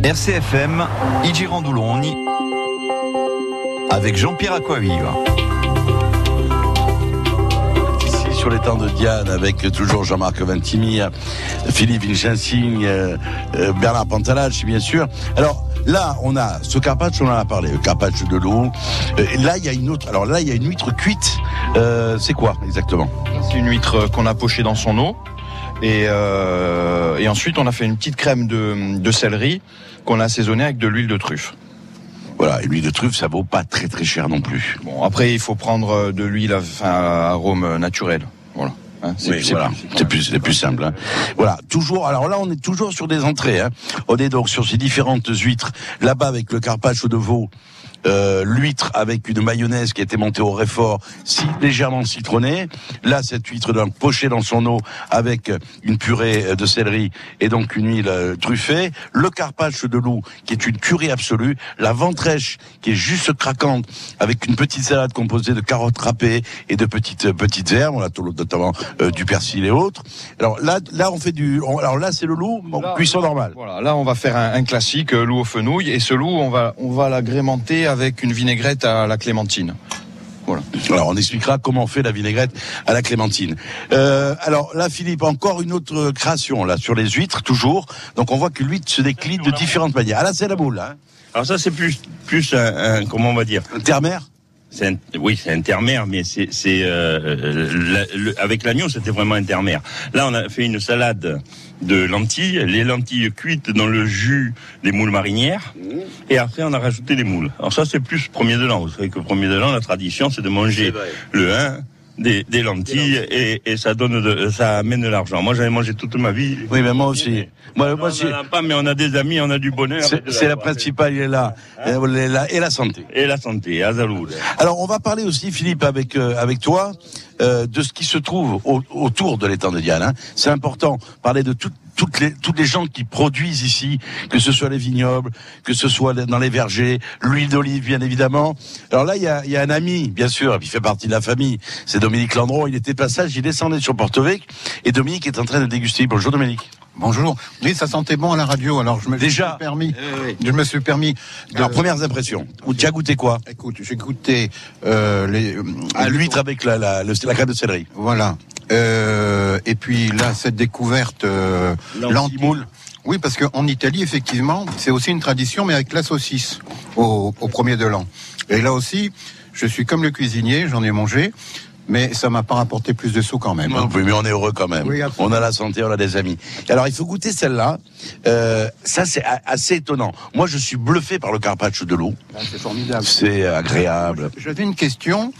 [SPEAKER 1] RCFM, Igi Randouloni, avec Jean-Pierre Aquaviva.
[SPEAKER 2] Ici sur les temps de Diane avec toujours Jean-Marc Ventimille, Philippe Vincenzi, euh, euh, Bernard Pantalacci bien sûr. Alors là on a ce carpaccio, on en a parlé, le carpaccio de l'eau. Euh, là il y a une autre, alors là il y a une huître cuite. Euh, c'est quoi exactement?
[SPEAKER 4] C'est une huître qu'on a pochée dans son eau. Et, euh, et ensuite, on a fait une petite crème de, de céleri qu'on a assaisonnée avec de l'huile de truffe.
[SPEAKER 2] Voilà, et l'huile de truffe, ça vaut pas très très cher non plus.
[SPEAKER 4] Bon, après, il faut prendre de l'huile à, arôme naturel. Voilà. Hein, c'est
[SPEAKER 2] Oui, voilà.
[SPEAKER 4] plus-
[SPEAKER 2] plus, plus simple. hein. Voilà, toujours. Alors là, on est toujours sur des entrées. Hein. On est donc sur ces différentes huîtres. Là-bas, avec le carpaccio de veau, euh, l'huître avec une mayonnaise qui a été montée au réfort, si légèrement citronnée. Là, cette huître donc pochée dans son eau avec une purée de céleri et donc une huile euh, truffée. Le carpaccio de loup qui est une curée absolue. La ventrèche qui est juste craquante avec une petite salade composée de carottes râpées et de petites euh, petites herbes, on a tout- notamment euh, du persil et autres. Alors là, là on fait du. on- alors là, c'est le loup, bon, cuisson normale.
[SPEAKER 4] Voilà, là on va faire un, un classique euh, loup aux fenouilles et ce loup on va on va l'agrémenter avec une vinaigrette à la clémentine. Voilà.
[SPEAKER 2] Alors, on expliquera comment on fait la vinaigrette à la clémentine. Euh, alors là, Philippe, encore une autre création là sur les huîtres, toujours. Donc on voit que l'huître se décline de différentes manières. Ah là, c'est la boule. Hein.
[SPEAKER 5] Alors ça, c'est plus, plus un, un- comment on va dire?
[SPEAKER 2] Un terre-mer
[SPEAKER 5] C'est un- oui, c'est intermère, mais c'est, c'est euh, avec l'agneau, c'était vraiment intermère. Là, on a fait une salade de lentilles, les lentilles cuites dans le jus des moules marinières, et après on a rajouté les moules. Alors ça, c'est plus premier de l'an. Vous savez que premier de l'an, la tradition, c'est de manger le 1 des, des lentilles, et, et ça donne, de, ça amène de l'argent. Moi, j'avais mangé toute ma vie.
[SPEAKER 2] Oui, mais moi aussi. Moi, moi,
[SPEAKER 5] on
[SPEAKER 2] c'est-
[SPEAKER 5] en a pas, mais on a des amis, on a du bonheur.
[SPEAKER 2] c'est c'est la principale, il est là. Euh, elle est là. Et la santé.
[SPEAKER 5] Et la santé, Azaloud.
[SPEAKER 2] Alors, on va parler aussi, Philippe, avec euh, avec toi, euh, de ce qui se trouve au- autour de l'étang de Diane. hein. C'est important. Parler de tout- toutes les toutes les gens qui produisent ici, que ce soit les vignobles, que ce soit dans les vergers, l'huile d'olive, bien évidemment. Alors là, il y a, y a un ami, bien sûr, il fait partie de la famille. C'est Dominique Landron. Il était de passage, il descendait sur Porto-Vec, et Dominique est en train de déguster. Bonjour, Dominique.
[SPEAKER 13] Bonjour. Oui, ça sentait bon à la radio. Alors je me
[SPEAKER 2] Déjà.
[SPEAKER 13] suis permis. Je me suis permis. De...
[SPEAKER 2] Alors, premières impressions. Ou tu as goûté quoi
[SPEAKER 13] Écoute, j'ai goûté euh, les.
[SPEAKER 2] À l'huître avec la, la, le- la crème de céleri.
[SPEAKER 13] Voilà. Euh, et puis là, cette découverte euh. Oui, parce qu'en Italie, effectivement, c'est aussi une tradition, mais avec la saucisse au, au premier de l'an. Et là aussi, je suis comme le cuisinier, j'en ai mangé, mais ça m'a pas rapporté plus de sous quand même. hein.
[SPEAKER 2] Oui, mais on est heureux quand même.
[SPEAKER 13] Oui,
[SPEAKER 2] on a la santé, on a des amis. Alors, il faut goûter celle-là. Euh, ça, c'est assez étonnant. Moi, je suis bluffé par le carpaccio de l'eau.
[SPEAKER 13] Ah, C'est formidable.
[SPEAKER 2] C'est agréable.
[SPEAKER 13] J'avais une question.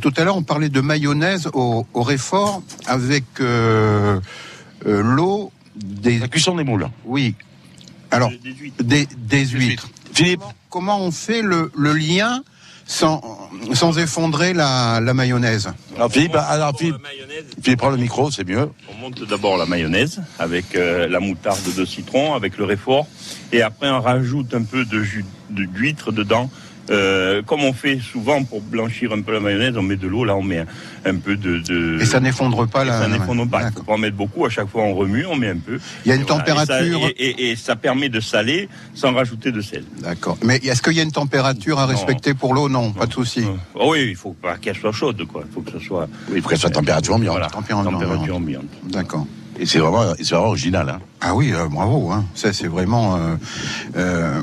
[SPEAKER 13] Tout à l'heure, on parlait de mayonnaise au, au réfort avec euh, euh, l'eau des.
[SPEAKER 2] La cuisson des moules.
[SPEAKER 13] Oui. Alors, des, des huîtres.
[SPEAKER 2] Philippe
[SPEAKER 13] Comment on fait le, le lien sans, sans effondrer la, la mayonnaise
[SPEAKER 2] Alors, Philippe, alors, Philippe, Philippe, prends le micro, c'est mieux.
[SPEAKER 5] On monte d'abord la mayonnaise avec euh, la moutarde de citron, avec le réfort, et après on rajoute un peu de jus de- d'huître dedans. Euh, comme on fait souvent pour blanchir un peu la mayonnaise, on met de l'eau, là on met un, un peu de, de-
[SPEAKER 13] Et ça n'effondre pas la.
[SPEAKER 5] ça n'effondre pas. Il faut pas en mettre beaucoup. À chaque fois, on remue, on met un peu.
[SPEAKER 13] Il y a une
[SPEAKER 5] Et voilà.
[SPEAKER 13] température.
[SPEAKER 5] Et ça, et- et- et ça permet de saler sans rajouter de sel.
[SPEAKER 13] D'accord. Mais est-ce qu'il y a une température à respecter pour l'eau? Non, pas de souci.
[SPEAKER 5] Oh oui, il faut pas qu'elle soit chaude, quoi. Il faut que ce soit.
[SPEAKER 2] Oui, il faut qu'elle soit température ambiante.
[SPEAKER 5] Voilà,
[SPEAKER 13] Température
[SPEAKER 5] température ambiante.
[SPEAKER 13] D'accord.
[SPEAKER 2] Et c'est vraiment, c'est vraiment original. Hein.
[SPEAKER 13] Ah oui, euh, bravo. Hein. Ça, c'est vraiment. euh, euh,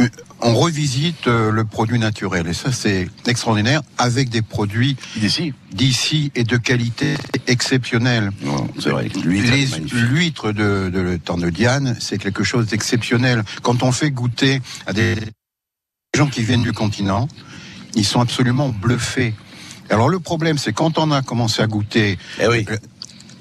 [SPEAKER 13] euh, on revisite euh, le produit naturel et ça, c'est extraordinaire avec des produits
[SPEAKER 2] D'ici
[SPEAKER 13] d'ici et de qualité exceptionnelle.
[SPEAKER 2] Non, c'est vrai. L'huître,
[SPEAKER 13] de, de le temps de Diane, c'est quelque chose d'exceptionnel. Quand on fait goûter à des gens qui viennent du continent, ils sont absolument bluffés. Alors le problème, c'est quand on a commencé à goûter,
[SPEAKER 2] Eh oui.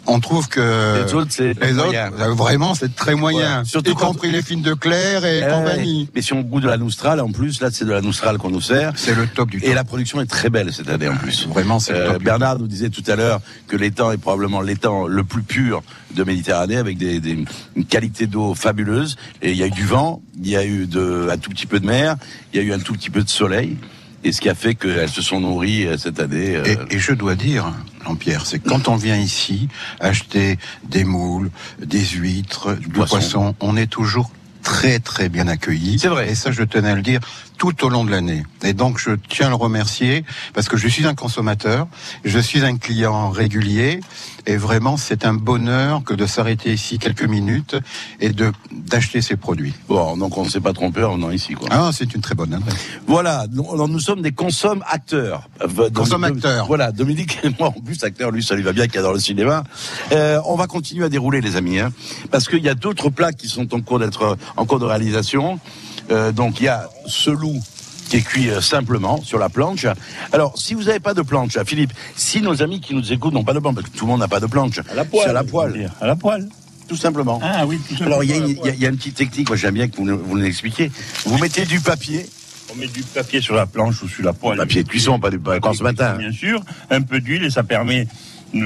[SPEAKER 13] Euh, on trouve que
[SPEAKER 2] Les autres, c'est
[SPEAKER 13] les
[SPEAKER 2] moyen.
[SPEAKER 13] autres, euh, vraiment, c'est très moyen.
[SPEAKER 2] Voilà. Surtout
[SPEAKER 13] y compris les fines de Claire et
[SPEAKER 2] Eh,
[SPEAKER 13] compagnie.
[SPEAKER 2] Mais si on goûte de la Noustral, en plus, là, c'est de la Noustral qu'on nous sert.
[SPEAKER 13] C'est le top du top.
[SPEAKER 2] Et la production est très belle cette année en plus.
[SPEAKER 13] Vraiment, c'est le
[SPEAKER 2] Euh, Bernard nous disait tout à l'heure que l'étang est probablement l'étang le plus pur de Méditerranée avec des, des- une qualité d'eau fabuleuse. Et il y a eu du vent, il y a eu de, un tout petit peu de mer, il y a eu un tout petit peu de soleil. Et ce qui a fait qu'elles se sont nourries euh, cette année. euh,
[SPEAKER 13] Et, et je dois dire, Jean-Pierre, c'est quand on vient ici acheter des moules, des huîtres, du,
[SPEAKER 2] poisson.
[SPEAKER 13] poisson. on est toujours très très bien accueillis.
[SPEAKER 2] C'est vrai.
[SPEAKER 13] Et ça, je tenais à le dire tout au long de l'année. Et donc, je tiens à le remercier parce que je suis un consommateur, je suis un client régulier, et vraiment, c'est un bonheur que de s'arrêter ici quelques minutes et de d'acheter ces produits.
[SPEAKER 2] Bon, donc on ne s'est pas trompé en venant ici. Quoi.
[SPEAKER 13] Ah, c'est une très bonne.
[SPEAKER 2] Voilà, nous, nous sommes des consomme acteurs. Euh,
[SPEAKER 13] acteurs.
[SPEAKER 2] Voilà, Dominique et moi, en plus acteur, lui, ça lui va bien, qui adore le cinéma. Euh, on va continuer à dérouler, les amis, hein, parce qu'il y a d'autres plats qui sont en cours d'être en cours de réalisation. Euh, donc il y a ce loup qui est cuit euh, simplement sur la planche. Alors, si vous n'avez pas de planche, Philippe, si nos amis qui nous écoutent n'ont pas de planche, parce que tout le monde n'a pas de planche,
[SPEAKER 5] À la poêle.
[SPEAKER 2] c'est à la poêle.
[SPEAKER 5] À la poêle.
[SPEAKER 2] tout simplement.
[SPEAKER 5] Ah oui, tout
[SPEAKER 2] Alors, il y, a une- il y a- il y a une petite technique, moi j'aime bien que vous nous, vous nous l'expliquiez. Vous mettez du papier,
[SPEAKER 5] On met du papier sur la planche ou sur la poêle.
[SPEAKER 2] papier de cuisson, pas du pas comme ce matin.
[SPEAKER 5] Bien sûr, un peu d'huile et ça permet,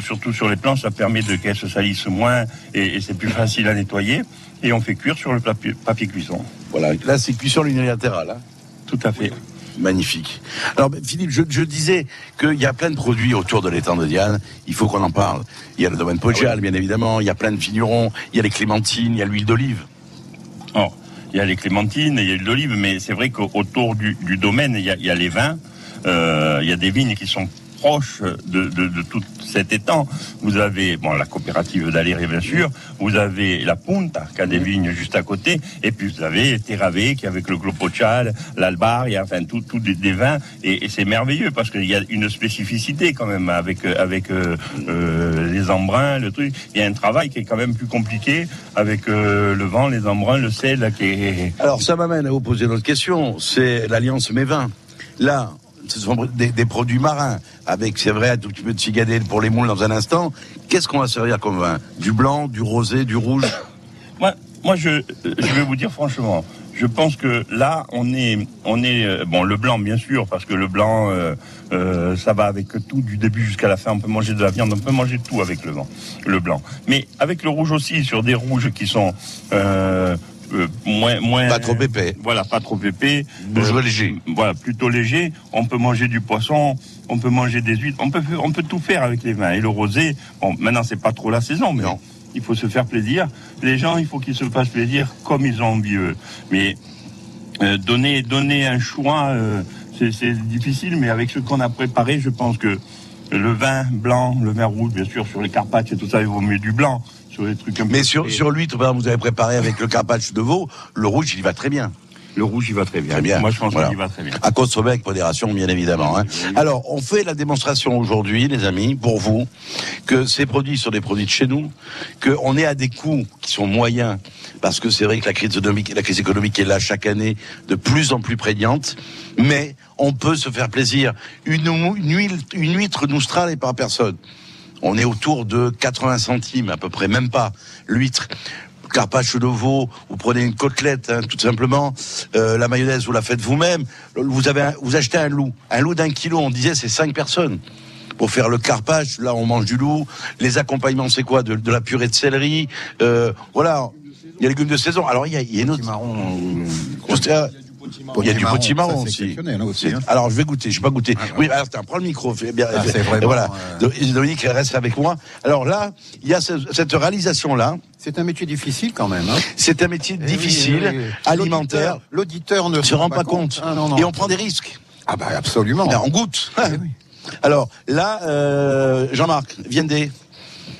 [SPEAKER 5] surtout sur les planches, ça permet de qu'elles se salissent moins et, et c'est plus facile à nettoyer. Et on fait cuire sur le papier, papier cuisson.
[SPEAKER 2] Voilà, là c'est cuisson unilatérale. Hein.
[SPEAKER 5] Tout à fait.
[SPEAKER 2] Magnifique. Alors ben, Philippe, je, je disais qu'il y a plein de produits autour de l'étang de Diane. Il faut qu'on en parle. Il y a le domaine Poggial, bien évidemment. Il y a plein de vignerons. Il y a les clémentines. Il y a l'huile d'olive.
[SPEAKER 5] Alors, il y a les clémentines, il y a l'huile d'olive, mais c'est vrai qu'autour du, du domaine, il y, a, il y a les vins. euh, il y a des vignes qui sont proches de, de, de tout cet étang. Vous avez bon la coopérative d'Aléry bien sûr, vous avez la Punta qui a des vignes juste à côté, et puis vous avez Terravé qui avec le Glopochal, l'Albaria, enfin tout, tout des, des vins, et, et c'est merveilleux parce qu'il y a une spécificité quand même avec avec euh, euh, les embruns, le truc. Il y a un travail qui est quand même plus compliqué avec euh, le vent, les embruns, le sel qui est.
[SPEAKER 2] Alors ça m'amène à vous poser une autre question. C'est l'alliance Mévin. Là, ce sont des, produits marins, avec, c'est vrai, un tout petit peu de cigadelle pour les moules dans un instant. Qu'est-ce qu'on va servir comme vin? Du blanc, du rosé, du rouge?
[SPEAKER 5] Moi, moi je, je vais vous dire franchement, je pense que là, on est, on est, euh, bon, le blanc bien sûr, parce que le blanc, euh, euh, ça va avec tout du début jusqu'à la fin. On peut manger de la viande, on peut manger tout avec le blanc, le blanc. Mais avec le rouge aussi, sur des rouges qui sont euh, moins, moins,
[SPEAKER 2] Pas trop épais.
[SPEAKER 5] Voilà, pas trop épais.
[SPEAKER 2] Rouge léger.
[SPEAKER 5] Voilà, plutôt léger. On peut manger du poisson, on peut manger des huîtres, on peut, on peut tout faire avec les vins. Et le rosé, bon, maintenant c'est pas trop la saison, mais il faut se faire plaisir. Les gens, il faut qu'ils se fassent plaisir comme ils ont envie eux. Mais euh, donner, donner un choix, euh, c'est difficile, mais avec ce qu'on a préparé, je pense que le vin blanc, le vin rouge, bien sûr, sur les Carpates et tout ça, il vaut mieux du blanc. Sur les trucs un
[SPEAKER 2] Mais
[SPEAKER 5] peu
[SPEAKER 2] sur, sur l'huître, par exemple, vous avez préparé avec le carpaccio de veau, le rouge, il va très bien.
[SPEAKER 5] Le rouge, il va très bien.
[SPEAKER 2] Très bien.
[SPEAKER 5] Moi, je pense
[SPEAKER 2] Voilà.
[SPEAKER 5] qu'il va très bien.
[SPEAKER 2] À consommer avec modération, bien évidemment. hein. Alors, on fait la démonstration aujourd'hui, les amis, pour vous, que ces produits sont des produits de chez nous, qu'on est à des coûts qui sont moyens, parce que c'est vrai que la crise économique, la crise économique est là chaque année, de plus en plus prégnante, mais on peut se faire plaisir. Une, une, huile- une huître par personne. On est autour de 80 centimes, à peu près, même pas, l'huître. Carpaccio de veau, vous prenez une côtelette, hein, tout simplement. Euh, la mayonnaise, vous la faites vous-même. Vous avez, un- vous achetez un loup, un loup d'un kilo. On disait c'est cinq personnes pour faire le carpaccio. Là, on mange du loup. Les accompagnements, c'est quoi? De, de la purée de céleri. Euh, voilà. Il y a les légumes de saison. Alors, il y a, il y a une autre. Juste, euh, Il y a du
[SPEAKER 13] ça, c'est
[SPEAKER 2] aussi.
[SPEAKER 13] hein, hein.
[SPEAKER 2] Alors je vais goûter, je vais pas goûter. Oui, alors tiens, prends le micro.
[SPEAKER 13] Ah,
[SPEAKER 2] voilà.
[SPEAKER 13] euh,
[SPEAKER 2] Dominique reste avec moi. Alors là, il y a ce- cette réalisation là.
[SPEAKER 13] C'est un métier difficile quand même. hein.
[SPEAKER 2] C'est un métier
[SPEAKER 13] Eh
[SPEAKER 2] difficile,
[SPEAKER 13] oui, oui, oui.
[SPEAKER 2] alimentaire.
[SPEAKER 13] L'auditeur- ne
[SPEAKER 2] se rend pas compte.
[SPEAKER 13] Ah, non, non.
[SPEAKER 2] Et on prend des risques.
[SPEAKER 13] Ah bah absolument.
[SPEAKER 2] On goûte.
[SPEAKER 13] Eh
[SPEAKER 2] Alors là, euh, Jean-Marc, Viendez.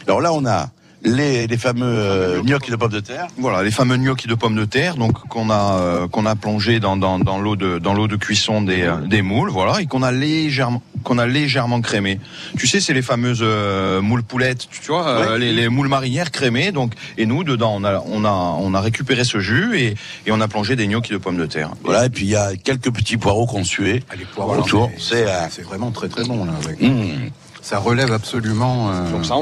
[SPEAKER 2] Alors là, on a les, les fameux euh, gnocchis de pommes de terre.
[SPEAKER 15] Voilà, les fameux gnocchis de pommes de terre, donc qu'on a euh, qu'on a plongé dans dans, dans l'eau de dans l'eau de cuisson des euh, des moules, voilà, et qu'on a légèrement qu'on a légèrement crémé. Tu sais, c'est les fameuses euh, moules poulettes, tu vois, euh, les, les moules marinières crémées. Donc, et nous dedans, on a on a on a récupéré ce jus et et on a plongé des gnocchis de pommes de terre.
[SPEAKER 2] Voilà, et puis il y a quelques petits poids qu'on suait
[SPEAKER 13] Voilà,
[SPEAKER 2] autour.
[SPEAKER 13] mais
[SPEAKER 2] C'est euh,
[SPEAKER 13] c'est vraiment très très bon là. avec-
[SPEAKER 2] Mmh.
[SPEAKER 13] Ça relève absolument. euh,
[SPEAKER 15] Donc ça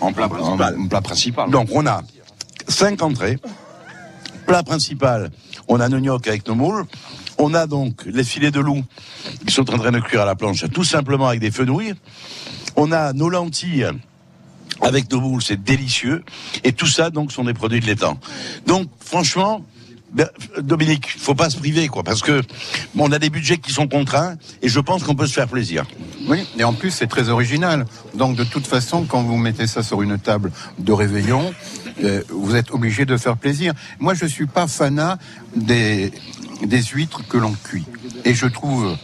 [SPEAKER 15] en plat principal. En plat principal. En plat principal.
[SPEAKER 2] Donc on a cinq entrées. Plat principal, on a nos gnocchis avec nos moules. On a donc les filets de loup qui sont en train de cuire à la planche, tout simplement avec des fenouilles. On a nos lentilles avec nos moules, c'est délicieux. Et tout ça, donc, sont des produits de l'étang. Donc, franchement, Dominique, faut pas se priver, quoi, parce que bon, on a des budgets qui sont contraints, et je pense qu'on peut se faire plaisir.
[SPEAKER 13] Oui, et en plus c'est très original. Donc de toute façon, quand vous mettez ça sur une table de réveillon, euh, vous êtes obligé de faire plaisir. Moi, je suis pas fanat des des huîtres que l'on cuit, et je trouve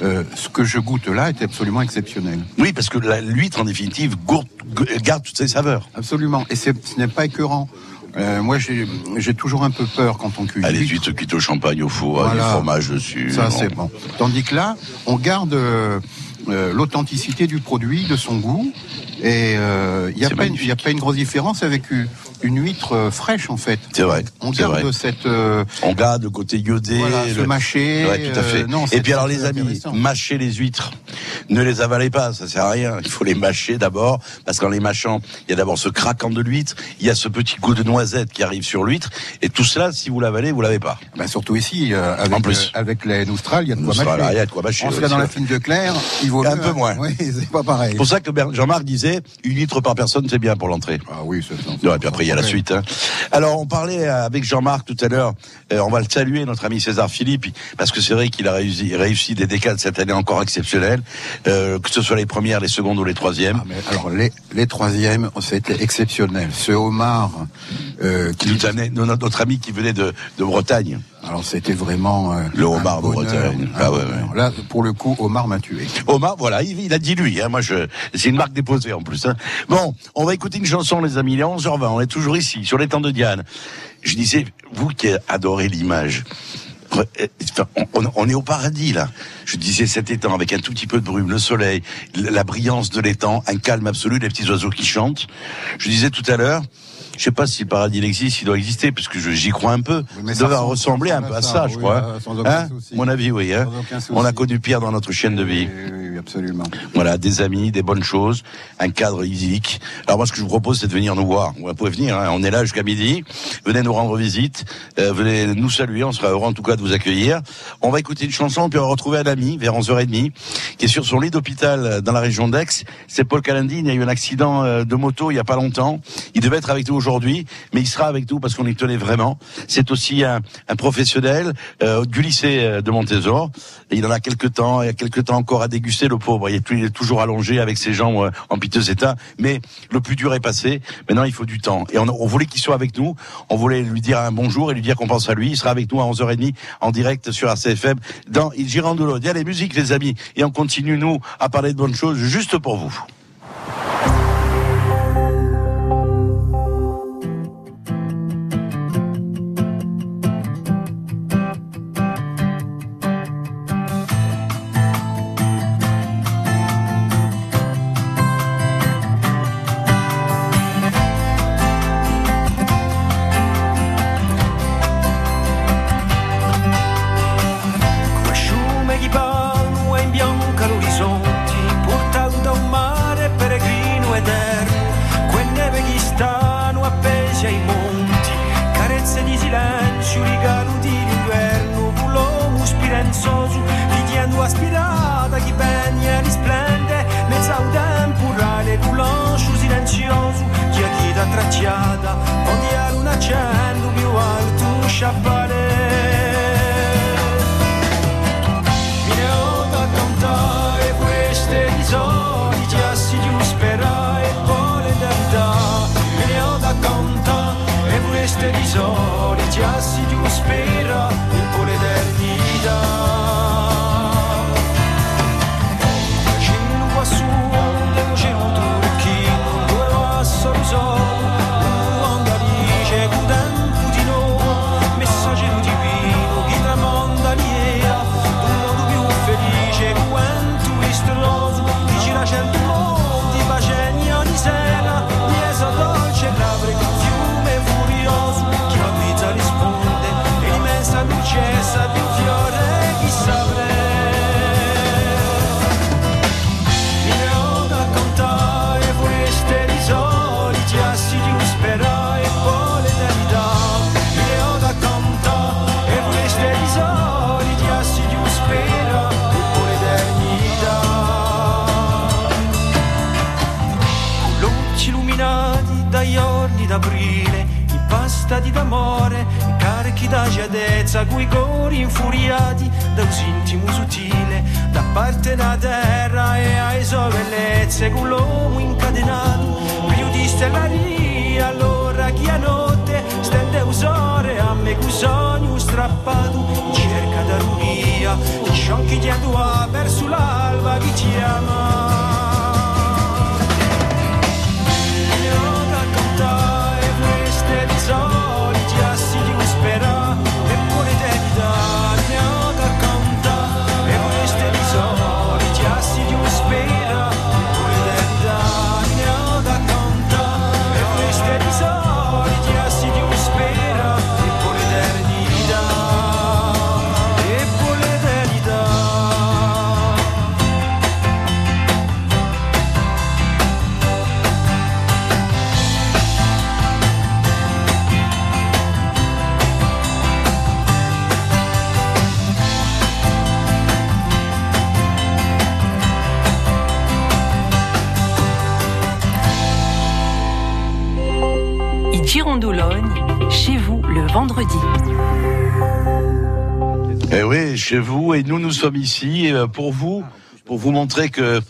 [SPEAKER 13] euh, ce que je goûte là est absolument exceptionnel.
[SPEAKER 2] Oui, parce que la- l'huître, en définitive, gourde- garde toutes ses saveurs.
[SPEAKER 13] Absolument, et ce n'est pas écœurant. Euh, moi, j'ai j'ai toujours un peu peur quand on cuit.
[SPEAKER 2] Ah, les
[SPEAKER 13] huître.
[SPEAKER 2] huîtres cuites au champagne au four, avec
[SPEAKER 13] Voilà.
[SPEAKER 2] du fromage dessus.
[SPEAKER 13] Ça, c'est bon. Tandis que là, on garde euh, euh, l'authenticité du produit, de son goût. Et euh, il n'y a, pas une- il y a pas une grosse différence avec une, une huître euh, fraîche, en fait.
[SPEAKER 2] C'est vrai.
[SPEAKER 13] On garde
[SPEAKER 2] vrai.
[SPEAKER 13] cette... euh,
[SPEAKER 2] On garde le côté iodé.
[SPEAKER 13] Voilà,
[SPEAKER 2] le-
[SPEAKER 13] se mâcher,
[SPEAKER 2] Ouais, tout à fait.
[SPEAKER 13] euh, non,
[SPEAKER 2] Et puis alors les amis, mâchez les huîtres. Ne les avalez pas, ça sert à rien. Il faut les mâcher d'abord, parce qu'en les mâchant, il y a d'abord ce craquant de l'huître, il y a ce petit goût de noisette qui arrive sur l'huître, et tout cela, si vous l'avalez, vous l'avez pas.
[SPEAKER 13] bah, surtout ici, euh, avec,
[SPEAKER 2] En plus.
[SPEAKER 13] euh, avec les Austral, il y a de quoi mâcher.
[SPEAKER 2] il y a de quoi mâcher,
[SPEAKER 13] On serait dans la fine de Claire, il vaut
[SPEAKER 2] Un peu
[SPEAKER 13] hein.
[SPEAKER 2] moins.
[SPEAKER 13] Oui, c'est pas pareil.
[SPEAKER 2] C'est pour ça que Jean-Marc disait, une litre par personne, c'est bien pour l'entrée.
[SPEAKER 13] Ah oui, c'est ça.
[SPEAKER 2] Ouais, puis après, il y a la suite. hein. Alors, on parlait avec Jean-Marc tout à l'heure. euh, on va le saluer, notre ami César Philippe, parce que c'est vrai qu'il a réussi, réussi des décades cette année encore exceptionnelles, euh, que ce soit les premières, les secondes ou les troisièmes.
[SPEAKER 13] Ah, mais alors les, les troisièmes, c'était exceptionnel. Ce homard euh, qui
[SPEAKER 2] année, notre, notre ami qui venait de, de Bretagne.
[SPEAKER 13] Alors c'était vraiment euh,
[SPEAKER 2] Le homard
[SPEAKER 13] un
[SPEAKER 2] Ah ouais.
[SPEAKER 13] Là, pour le coup, Omar m'a tué.
[SPEAKER 2] Omar, voilà, il, il a dit lui. Hein, moi, je, c'est une marque déposée en plus. Hein. Bon, on va écouter une chanson, les amis. Il est 11h20. On est toujours ici, sur les temps de Diane. Je disais, vous qui adorez l'image. euh, enfin, On, on est au paradis là. Je disais cet étang avec un tout petit peu de brume, le soleil, la brillance de l'étang, un calme absolu, les petits oiseaux qui chantent. Je disais tout à l'heure, je sais pas si le paradis il existe, il doit exister, parce que je- j'y crois un peu.
[SPEAKER 13] mais
[SPEAKER 2] ça
[SPEAKER 13] ça
[SPEAKER 2] doit
[SPEAKER 13] ressemble-
[SPEAKER 2] ressembler un peu à ça,
[SPEAKER 13] ça,
[SPEAKER 2] je
[SPEAKER 13] oui,
[SPEAKER 2] crois.
[SPEAKER 13] euh, sans aucun
[SPEAKER 2] Hein
[SPEAKER 13] souci.
[SPEAKER 2] Mon avis, oui. Hein on a connu Pierre dans notre chaîne de vie.
[SPEAKER 13] Oui, oui, absolument.
[SPEAKER 2] Voilà, des amis, des bonnes choses, un cadre idyllique. Alors moi, ce que je vous propose, c'est de venir nous voir. Vous pouvez venir, hein. on est là jusqu'à midi. Venez nous rendre visite, euh, venez nous saluer, on sera heureux en tout cas de vous accueillir. On va écouter une chanson, puis on va retrouver un ami vers 11h30, qui est sur son lit d'hôpital euh, dans la région d'Aix. C'est Paul Calandine, il y a eu un accident de moto il y a pas longtemps. Il devait être avec nous aujourd'hui, mais il sera avec nous parce qu'on y tenait vraiment. C'est aussi un, professionnel euh, du lycée euh, de Montésor. Il en a quelques temps, il y a quelques temps encore à déguster le pauvre. Il est, toujours allongé avec ses jambes euh, en piteux état. Mais le plus dur est passé. Maintenant, il faut du temps. Et on, on voulait qu'il soit avec nous. On voulait lui dire un bonjour et lui dire qu'on pense à lui. Il sera avec nous à 11h30 en direct sur RCFM dans Il Girandolo. Il y a les musiques, les amis. Et on continue, nous, à parler de bonnes choses juste pour vous.
[SPEAKER 16] aspirata chi pegna risplende, mezza udem purrale roulange silenzioso, chi è chi da tracciata, ogni un accendo più alto sciappare. Mi ne ho da cantare queste risori, già si più sperare e poi l'eternità. Me ne ho da cantare queste risori, già si più sperare giadezza, coi cori infuriati da un intimo sottile, da parte da terra e ai sue bellezze, con l'uomo incatenato, più di stellaria, allora chi a notte stende usore, a me con sogno strappato, cerca d'armonia, chi sciocchi di andua verso l'alba, chi ti ama.
[SPEAKER 10] Girondoulogne, chez vous le vendredi.
[SPEAKER 2] Eh oui, chez vous, et nous, nous sommes ici euh, pour vous, pour vous montrer que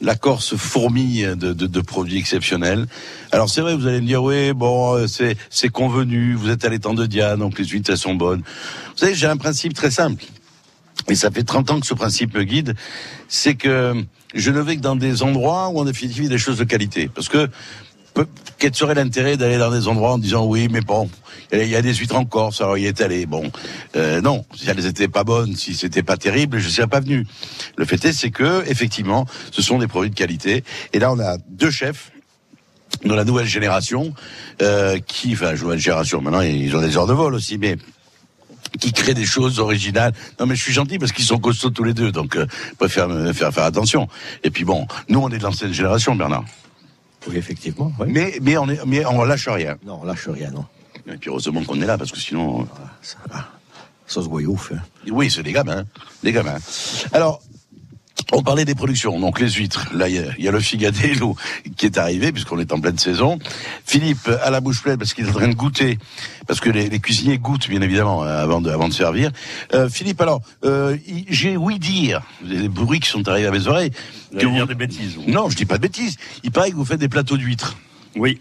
[SPEAKER 2] La Corse fourmille de, produits exceptionnels. Alors c'est vrai, vous allez me dire, oui, bon, euh, c'est convenu, vous êtes à l'étang de Diane, donc les huîtres, elles sont bonnes. Vous savez, j'ai un principe très simple. Et ça fait 30 ans que ce principe me guide, c'est que je ne vais que dans des endroits où en définitive des choses de qualité. Parce que quel serait l'intérêt d'aller dans des endroits en disant oui, mais bon, il y a des huîtres en Corse, alors y est allé. Bon, euh, non, si elles étaient pas bonnes, si c'était pas terrible, je serais pas venu. Le fait est, c'est que effectivement, ce sont des produits de qualité. Et là, on a deux chefs de la nouvelle génération euh, qui, enfin, nouvelle génération. Maintenant, ils ont des heures de vol aussi, mais qui créent des choses originales. Non, mais je suis gentil parce qu'ils sont costauds tous les deux, donc euh, préfère me faire faire attention. Et puis bon, nous, on est de l'ancienne génération, Bernard.
[SPEAKER 6] Oui, effectivement. oui.
[SPEAKER 2] Mais mais on est mais on lâche rien.
[SPEAKER 6] Non, on lâche rien, non.
[SPEAKER 2] Et puis heureusement qu'on est là parce que sinon. euh,
[SPEAKER 6] Ça, ça se voit ouf. hein.
[SPEAKER 2] Oui, c'est des gamins, des gamins. Alors. On parlait des productions, donc les huîtres. Là, il y y, a le figadello qui est arrivé, puisqu'on est en pleine saison. Philippe à la bouche pleine parce qu'il est en train de goûter, parce que les, les cuisiniers goûtent bien évidemment euh, avant de, avant de servir. Euh, Philippe, alors, euh, j'ai ouï dire, des bruits qui sont arrivés à mes oreilles,
[SPEAKER 5] Vous allez dire des bêtises, vous.
[SPEAKER 2] Non, je dis pas de bêtises. Il paraît que vous faites des plateaux d'huîtres.
[SPEAKER 5] Oui.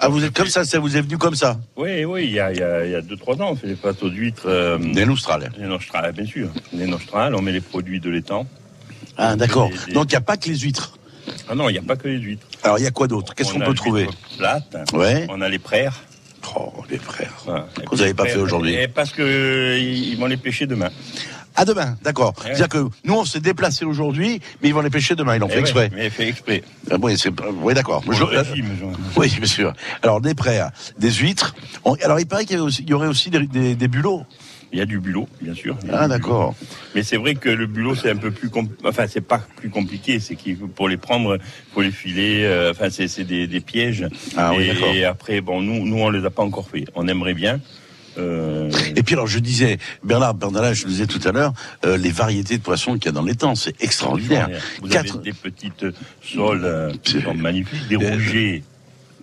[SPEAKER 2] Ah, vous êtes comme ça, ça vous est venu comme ça
[SPEAKER 5] Oui, oui, il y a, il y a, il y a deux, trois ans, on fait des plateaux d'huîtres. Euh,
[SPEAKER 2] Des nostrales.
[SPEAKER 5] des nostrales, bien sûr. Des nostrales, on met les produits de l'étang.
[SPEAKER 2] Ah, d'accord.
[SPEAKER 5] Des-
[SPEAKER 2] Donc il n'y a pas que les huîtres.
[SPEAKER 5] Ah non, il n'y a pas que les huîtres.
[SPEAKER 2] Alors il y a quoi d'autre? Qu'est-ce
[SPEAKER 5] On
[SPEAKER 2] qu'on peut trouver?
[SPEAKER 5] Plate.
[SPEAKER 2] Ouais.
[SPEAKER 5] On a les prères.
[SPEAKER 2] Oh, les frères.
[SPEAKER 5] Et
[SPEAKER 2] Vous n'avez pas
[SPEAKER 5] frères,
[SPEAKER 2] fait aujourd'hui?
[SPEAKER 5] Parce que euh, ils vont les pêcher demain.
[SPEAKER 2] À demain, d'accord.
[SPEAKER 5] Ouais.
[SPEAKER 2] C'est-à-dire que nous, on s'est déplacés aujourd'hui, mais ils vont les pêcher demain. Ils l'ont
[SPEAKER 5] Eh
[SPEAKER 2] fait
[SPEAKER 5] ouais,
[SPEAKER 2] exprès.
[SPEAKER 5] mais fait exprès.
[SPEAKER 2] Ah, oui, oui, d'accord. Je-
[SPEAKER 5] genre.
[SPEAKER 2] Oui, bien sûr. Alors, des frères, des huîtres. On- alors, il paraît qu'il y, aussi- aurait aussi des, des, des bulots.
[SPEAKER 5] Il y a du bulot, bien sûr.
[SPEAKER 2] Ah, d'accord.
[SPEAKER 5] Mais c'est vrai que le bulot, c'est un peu plus enfin, c'est pas plus compliqué, c'est qu'il faut pour les prendre, faut les filer, euh, enfin, c'est, c'est des, des pièges.
[SPEAKER 2] Ah oui,
[SPEAKER 5] et,
[SPEAKER 2] d'accord.
[SPEAKER 5] et après, bon, nous, nous, on les a pas encore fait. On aimerait bien. Euh,
[SPEAKER 2] Et puis, alors, je disais, Bernard Bernard, je le disais tout à l'heure, euh, les variétés de poissons qu'il y a dans l'étang, c'est extraordinaire.
[SPEAKER 5] Vous
[SPEAKER 2] Quatre-
[SPEAKER 5] avez des petites sols euh, magnifiques, des
[SPEAKER 2] Euh,
[SPEAKER 5] rougets,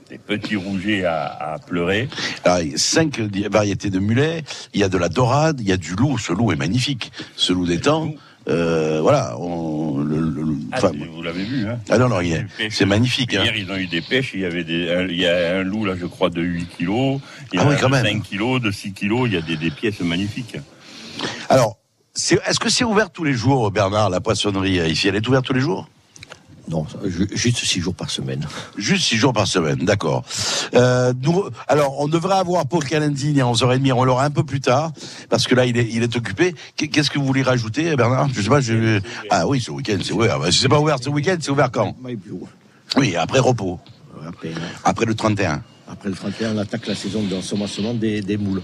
[SPEAKER 5] des petits rougets à, à pleurer.
[SPEAKER 2] Alors, il y a cinq variétés de mulets. Il y a de la dorade, il y a du loup. Ce loup est magnifique. Ce loup d'étang, euh, voilà. On, le- le- le-
[SPEAKER 5] Ah, vous l'avez vu, hein
[SPEAKER 2] ah non, non, c'est magnifique. Hein.
[SPEAKER 5] Hier, ils ont eu des pêches. Il y avait des, un, il y a un loup, là, je crois, de 8 kilos. Il y
[SPEAKER 2] Ah
[SPEAKER 5] en
[SPEAKER 2] oui,
[SPEAKER 5] a
[SPEAKER 2] quand
[SPEAKER 5] de
[SPEAKER 2] même.
[SPEAKER 5] 5 kilos, de 6 kilos. Il y a des, des pièces magnifiques.
[SPEAKER 2] Alors, est-ce que c'est ouvert tous les jours, Bernard, la poissonnerie euh, ici? Elle est ouverte tous les jours?
[SPEAKER 6] Non, ju- juste six jours par semaine.
[SPEAKER 2] Juste six jours par semaine, d'accord. Euh, nous, alors, on devrait avoir Paul Calendini à 11h30, on l'aura un peu plus tard, parce que là, il est, il est occupé. Qu'est- Qu'est-ce que vous voulez rajouter, Bernard? Je sais pas, je... Ah oui, ce week-end, c'est ouvert. Bah, si c'est pas ouvert ce week-end, c'est ouvert quand? Oui, après repos,
[SPEAKER 6] Après,
[SPEAKER 2] après le 31.
[SPEAKER 6] après le 31, on attaque la saison d'ensemencement des, des moules.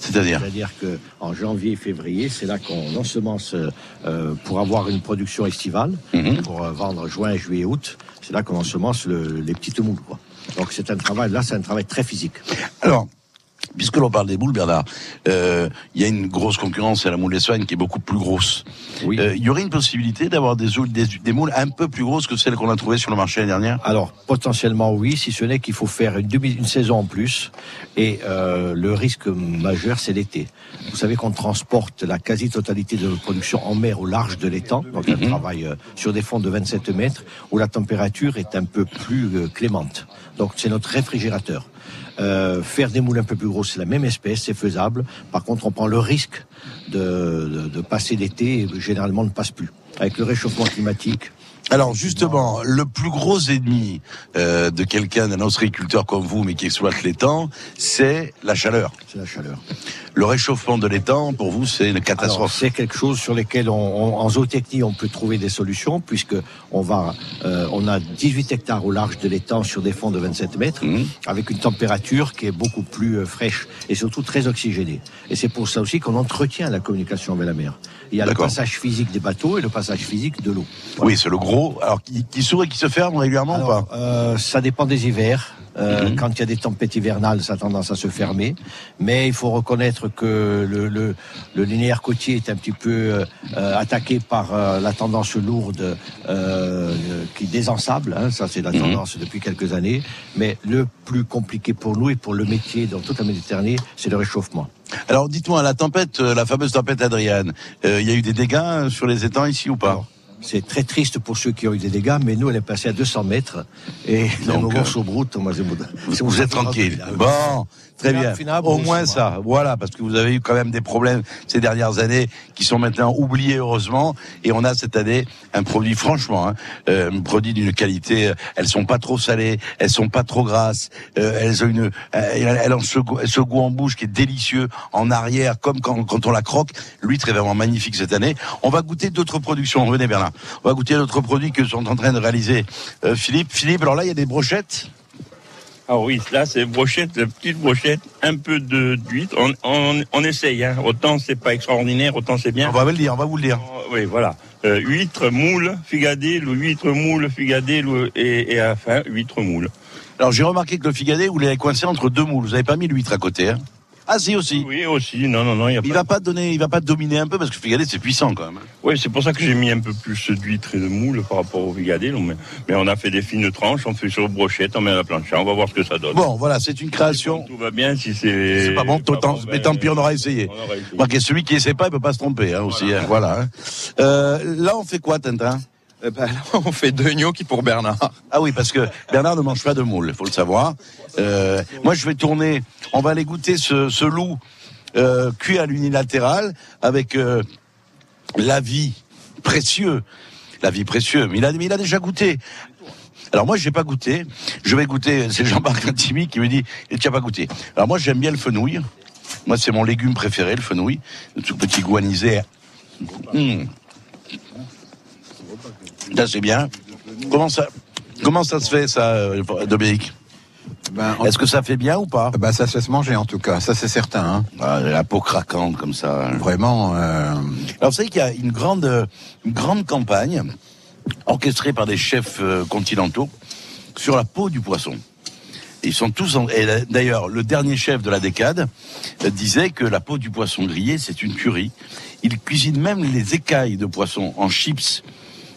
[SPEAKER 2] C'est-à-dire
[SPEAKER 6] C'est-à-dire que en janvier et février, c'est là qu'on ensemence euh, pour avoir une production estivale,
[SPEAKER 2] Mhm.
[SPEAKER 6] pour euh, vendre juin, juillet, août. C'est là qu'on ensemence le- les petites moules. Quoi. Donc c'est un travail, là c'est un travail très physique.
[SPEAKER 2] Alors, puisque l'on parle des moules, Bernard, euh, il y a une grosse concurrence à la moule d'Espagne qui est beaucoup plus grosse.
[SPEAKER 6] Oui.
[SPEAKER 2] Euh, Il y aurait une possibilité d'avoir des, ou- des, des moules un peu plus grosses que celles qu'on a trouvées sur le marché l'année dernière?
[SPEAKER 6] Alors potentiellement oui, si ce n'est qu'il faut faire une, demi, une saison en plus. Et euh, le risque majeur, c'est l'été. Vous savez qu'on transporte la quasi-totalité de notre production en mer au large de l'étang, donc on travaille euh, sur des fonds de 27 mètres où la température est un peu plus clémente. Donc c'est notre réfrigérateur. Euh, faire des moules un peu plus grosses, c'est la même espèce, c'est faisable. Par contre, on prend le risque de passer l'été, et généralement on ne passe plus. Avec le réchauffement climatique,
[SPEAKER 2] Alors justement, le plus gros ennemi euh, de quelqu'un, d'un ostréiculteur comme vous, mais qui exploite l'étang, c'est la chaleur.
[SPEAKER 6] c'est la chaleur.
[SPEAKER 2] Le réchauffement de l'étang, pour vous, c'est une catastrophe.
[SPEAKER 6] c'est quelque chose sur lequel on, on- en zootechnie on peut trouver des solutions puisque on va euh, on a 18 hectares au large de l'étang sur des fonds de 27 mètres
[SPEAKER 2] Mhm.
[SPEAKER 6] avec une température qui est beaucoup plus euh, fraîche et surtout très oxygénée. Et c'est pour ça aussi qu'on entretient la communication avec la mer. Il y a le passage physique des bateaux et le passage physique de l'eau.
[SPEAKER 2] Oui, c'est le gros. Alors, qui, qui s'ouvre et qui se ferme régulièrement ou pas
[SPEAKER 6] euh, ça dépend des hivers. Euh,
[SPEAKER 2] Mhm.
[SPEAKER 6] Quand il y a des tempêtes hivernales, ça a tendance à se fermer. Mais il faut reconnaître que le, le, le linéaire côtier est un petit peu euh, attaqué par euh, la tendance lourde qui désensable. Hein, ça, c'est la
[SPEAKER 2] Mhm.
[SPEAKER 6] tendance depuis quelques années. Mais le plus compliqué pour nous et pour le métier dans toute la Méditerranée, c'est le réchauffement.
[SPEAKER 2] Alors, dites-moi, la tempête, euh, la fameuse tempête Adriane, euh, il y a eu des dégâts euh, sur les étangs ici ou pas?
[SPEAKER 6] C'est très triste pour ceux qui ont eu des dégâts, mais nous, on est passé à 200 mètres. Et dans
[SPEAKER 2] Donc,
[SPEAKER 6] nos
[SPEAKER 2] euh,
[SPEAKER 6] au brut, moi, je
[SPEAKER 2] Vous, vous êtes tranquille. Bon, très bien. Au moins ça, voilà, parce que vous avez eu quand même des problèmes ces dernières années qui sont maintenant oubliés heureusement, et on a cette année un produit franchement, hein, euh, un produit d'une qualité. euh, Elles sont pas trop salées, elles sont pas trop grasses, euh, elles ont une, euh, elles ont ce, goût- ce goût en bouche qui est délicieux en arrière, comme quand, quand on la croque. L'huître est vraiment magnifique cette année. On va goûter d'autres productions. Venez Bernard, on va goûter d'autres produits que sont en train de réaliser euh, Philippe. Philippe, alors là il y a des brochettes.
[SPEAKER 5] Ah oui, là c'est brochette, la petite brochette, un peu de d'huître. On, on, on essaye, hein. autant c'est pas extraordinaire, autant c'est bien.
[SPEAKER 2] On va vous le dire, on va vous le dire.
[SPEAKER 5] Oui, voilà. Euh, huître, moule, figadé, le huître, moule, figadé, le- et, et à la fin, huître, moule.
[SPEAKER 2] Alors j'ai remarqué que le figadé, vous l'avez coincé entre deux moules. Vous n'avez pas mis l'huître à côté. Hein ah si aussi.
[SPEAKER 5] Oui aussi. Non non non. Il, y a
[SPEAKER 2] il va pas donner, il va pas dominer un peu parce que le figadé c'est puissant quand même. hein.
[SPEAKER 5] Oui, c'est pour ça que j'ai mis un peu plus d'huître et de moule par rapport au figadé. donc, Mais, mais on a fait des fines tranches, on fait sur brochette, on met à la planche. On va voir ce que ça donne.
[SPEAKER 2] Bon voilà, c'est une création.
[SPEAKER 5] Tout va bien si c'est.
[SPEAKER 2] C'est pas bon, tant, tant- mais tant pis, on aura essayé.
[SPEAKER 5] On aura essayé.
[SPEAKER 2] Celui qui essaie pas, il peut pas se tromper hein, aussi. hein, voilà. hein. Euh, là, on fait quoi, Tintin?
[SPEAKER 15] Eh ben, on fait deux gnocchis pour Bernard.
[SPEAKER 2] Ah oui, parce que Bernard ne mange pas de moule, faut le savoir. Euh, moi, je vais tourner. On va aller goûter ce, loup euh, cuit à l'unilatéral avec euh, la vie précieux. La vie précieux. Mais il a, mais il a déjà goûté. Alors moi, je n'ai pas goûté. Je vais goûter. C'est Jean-Marc Intimi qui me dit tu n'as pas goûté. Alors moi, j'aime bien le fenouil. Moi, c'est mon légume préféré, le fenouil. Le tout petit goût anisé. Mmh. Ça, c'est bien. Comment ça, comment ça se fait, ça, euh, Dominique Est-ce que ça fait bien ou pas
[SPEAKER 13] ben, Ça se laisse manger en tout cas, ça c'est certain. hein.
[SPEAKER 2] Ah, La peau craquante comme ça.
[SPEAKER 13] Vraiment. euh,
[SPEAKER 2] Alors, vous savez qu'il y a une grande, une grande campagne orchestrée par des chefs euh, continentaux sur la peau du poisson. Ils sont tous en... et D'ailleurs, le dernier chef de la décade disait que la peau du poisson grillé, c'est une tuerie. Il cuisine même les écailles de poisson en chips,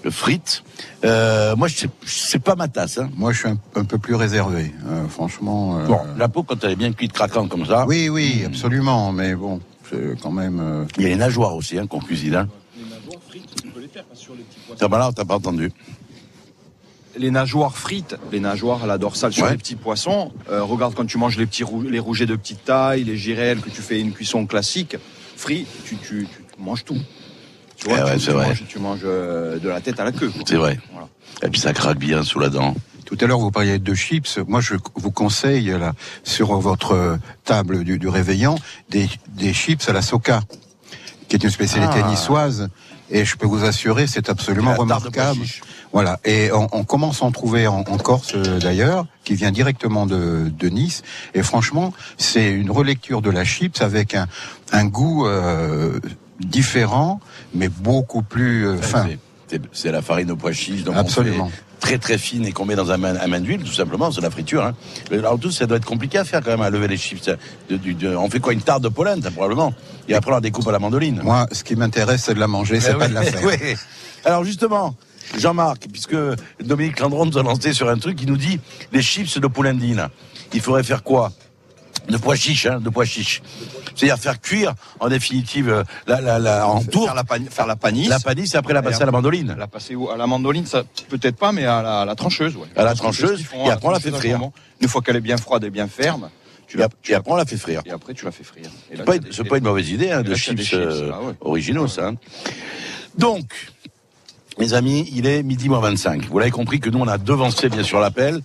[SPEAKER 2] frites. Euh, moi, je sais- c'est pas ma tasse. Hein.
[SPEAKER 13] Moi, je suis un, un peu plus réservé, euh, franchement. euh,
[SPEAKER 2] Bon, la peau, quand elle est bien cuite, craquante comme ça.
[SPEAKER 13] Oui, oui, absolument, mais bon, c'est quand même. euh,
[SPEAKER 2] Il y a les nageoires aussi hein, qu'on cuisine. Hein. Ah bah là, t'as pas entendu.
[SPEAKER 15] Les nageoires frites, les nageoires à la dorsale sur
[SPEAKER 2] Ouais.
[SPEAKER 15] les petits poissons. euh, regarde quand tu manges les petits les rougets de petite taille, les girelles que tu fais une cuisson classique, tu, tu, tu manges tout. Tu vois,
[SPEAKER 2] Eh ouais,
[SPEAKER 15] tu,
[SPEAKER 2] c'est
[SPEAKER 15] tu
[SPEAKER 2] vrai.
[SPEAKER 15] manges, tu manges euh, de la tête à la queue.
[SPEAKER 2] C'est vrai.
[SPEAKER 15] Voilà.
[SPEAKER 2] Et puis ça craque bien sous la dent.
[SPEAKER 13] Tout à l'heure, vous parliez de chips. Moi, je vous conseille là sur votre table du, du réveillon des, des chips à la soca, qui est une spécialité
[SPEAKER 2] Ah.
[SPEAKER 13] niçoise. Et je peux vous assurer, c'est absolument remarquable. Voilà. Et on, on commence à en trouver en, en Corse euh, d'ailleurs, qui vient directement de, de Nice. Et franchement, c'est une relecture de la chips avec un, un goût euh, différent, mais beaucoup plus euh, fin.
[SPEAKER 2] C'est- la farine au pois chiche. donc on
[SPEAKER 13] Absolument.
[SPEAKER 2] fait Très très fine et qu'on met dans un main, un main d'huile, tout simplement, c'est de la friture. Hein. Alors tout, ça doit être compliqué à faire quand même, à lever les chips. De- du- de- on fait quoi, une tarte de polenta probablement Et après on la découpe à la mandoline.
[SPEAKER 13] Moi, ce qui m'intéresse, c'est de la manger, c'est
[SPEAKER 2] Eh
[SPEAKER 13] pas de la faire.
[SPEAKER 2] oui. Alors justement, Jean-Marc, puisque Dominique Landron nous a lancé sur un truc, il nous dit les chips de poulendine. Il faudrait faire quoi? De pois chiches, hein, de pois chiches. C'est-à-dire faire cuire, en définitive, euh, la, la, la, en tour,
[SPEAKER 15] Faire la, pan- faire la panisse.
[SPEAKER 2] la panisse et après la passer à la mandoline.
[SPEAKER 15] La passer À la mandoline, ça peut-être pas, mais à la, à la trancheuse. Ouais.
[SPEAKER 2] À la trancheuse,
[SPEAKER 15] font,
[SPEAKER 2] et après on la fait frire.
[SPEAKER 15] Une fois qu'elle est bien froide et bien ferme, tu la,
[SPEAKER 2] ap- et après on la fait frire.
[SPEAKER 15] et après tu la fais frire.
[SPEAKER 2] C'est pas,
[SPEAKER 15] des-
[SPEAKER 2] pas une mauvaise idée hein, de
[SPEAKER 15] là,
[SPEAKER 2] chips, euh,
[SPEAKER 15] ah ouais.
[SPEAKER 2] originaux, ça. hein. Donc, mes amis, il est midi moins 25. Vous l'avez compris que nous, on a devancé bien sûr l'appel.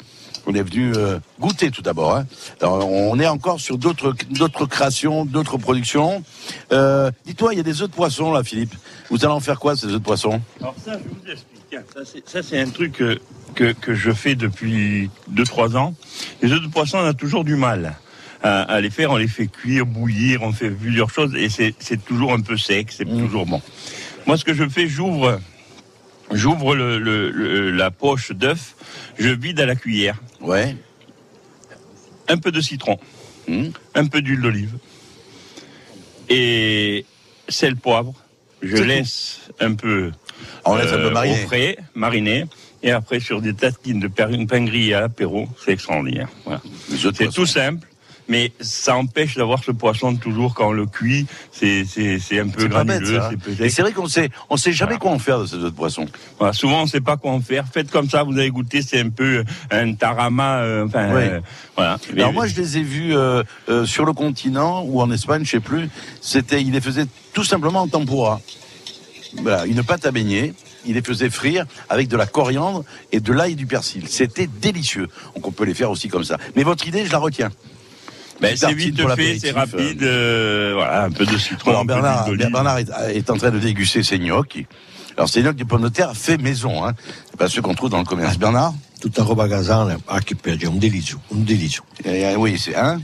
[SPEAKER 2] On est venu euh, goûter tout d'abord. Hein. On est encore sur d'autres d'autres créations, d'autres productions. Euh, Dis-toi, il y a des œufs de poisson là, Philippe. Vous allez en faire quoi ces œufs de poisson?
[SPEAKER 5] Alors ça, je vous explique. Ça, c'est- un truc que, que, que je fais depuis 2-3 ans. Les œufs de poisson, on a toujours du mal à, à les faire. On les fait cuire, bouillir, on fait plusieurs choses et c'est c'est toujours un peu sec, c'est toujours bon. Moi, ce que je fais, j'ouvre j'ouvre le, le- le- la poche d'œuf, je vide à la cuillère.
[SPEAKER 2] Ouais.
[SPEAKER 5] Un peu de citron,
[SPEAKER 2] Hum.
[SPEAKER 5] un peu d'huile d'olive et sel, poivre. Je
[SPEAKER 2] tout.
[SPEAKER 5] laisse un peu
[SPEAKER 2] On laisse un peu
[SPEAKER 5] euh,
[SPEAKER 2] mariner.
[SPEAKER 5] au frais, mariner, et après sur des tatines de pain grillé à l'apéro, c'est extraordinaire. Voilà. C'est tout simple, mais ça empêche d'avoir ce poisson toujours quand on le cuit. C'est un peu granuleux.
[SPEAKER 2] c'est vrai qu'on sait, on sait jamais quoi en faire de ces autres poissons.
[SPEAKER 5] Voilà, souvent on sait pas quoi en faire. Faites comme ça, vous avez goûté, c'est un peu un tarama. euh, enfin,
[SPEAKER 2] Oui.
[SPEAKER 5] euh, voilà.
[SPEAKER 2] Alors moi, je les ai vus euh, euh, sur le continent ou en Espagne, je sais plus. C'était, ils les faisaient tout simplement en tempura. Voilà, une pâte à beignet. Ils les faisaient frire avec de la coriandre et de l'ail et du persil. C'était délicieux. Donc on peut les faire aussi comme ça. Mais votre idée, je la retiens.
[SPEAKER 5] Ben, c'est vite
[SPEAKER 2] pour
[SPEAKER 5] fait, c'est rapide. euh, voilà, un peu de citron.
[SPEAKER 2] Alors
[SPEAKER 5] un peu
[SPEAKER 2] Bernard,
[SPEAKER 5] d'olive.
[SPEAKER 2] Bernard est, est en train de déguster ses gnocchi. Alors ces gnocchi de pommes de terre fait maison, hein. C'est pas ceux qu'on trouve dans le commerce. Bernard?
[SPEAKER 6] Tutta roba casana, ah che piace, un delizio, un delizio.
[SPEAKER 2] Eh, oui, c'est hein?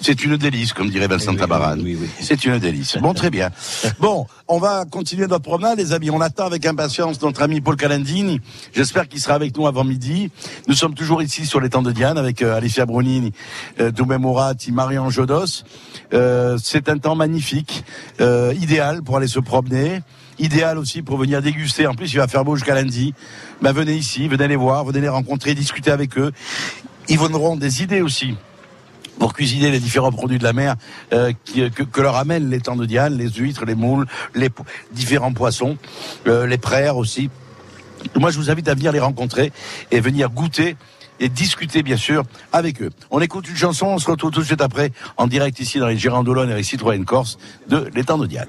[SPEAKER 2] C'est une délice, comme dirait Vincent Tabarane. C'est une délice. Bon, très bien. Bon, on va continuer notre promenade, les amis. On attend avec impatience notre ami Paul Calandini. J'espère qu'il sera avec nous avant midi. Nous sommes toujours ici sur les temps de Diane avec euh, Alicia Brunini, euh, Doumé Mourati, Marion Jodos. Euh, c'est un temps magnifique, euh, idéal pour aller se promener. Idéal aussi pour venir déguster. En plus, il va faire beau jusqu'à lundi. Ben, venez ici, venez les voir, venez les rencontrer, discuter avec eux. Ils vous donneront des idées aussi pour cuisiner les différents produits de la mer euh, qui- que, que leur amènent les temps de Diane, les huîtres, les moules, les différents poissons, euh, les praires aussi. Moi, je vous invite à venir les rencontrer et venir goûter et discuter, bien sûr, avec eux. On écoute une chanson, on se retrouve tout de suite après, en direct ici dans les Girandolone avec Citroën Corse de l'étang de Diane.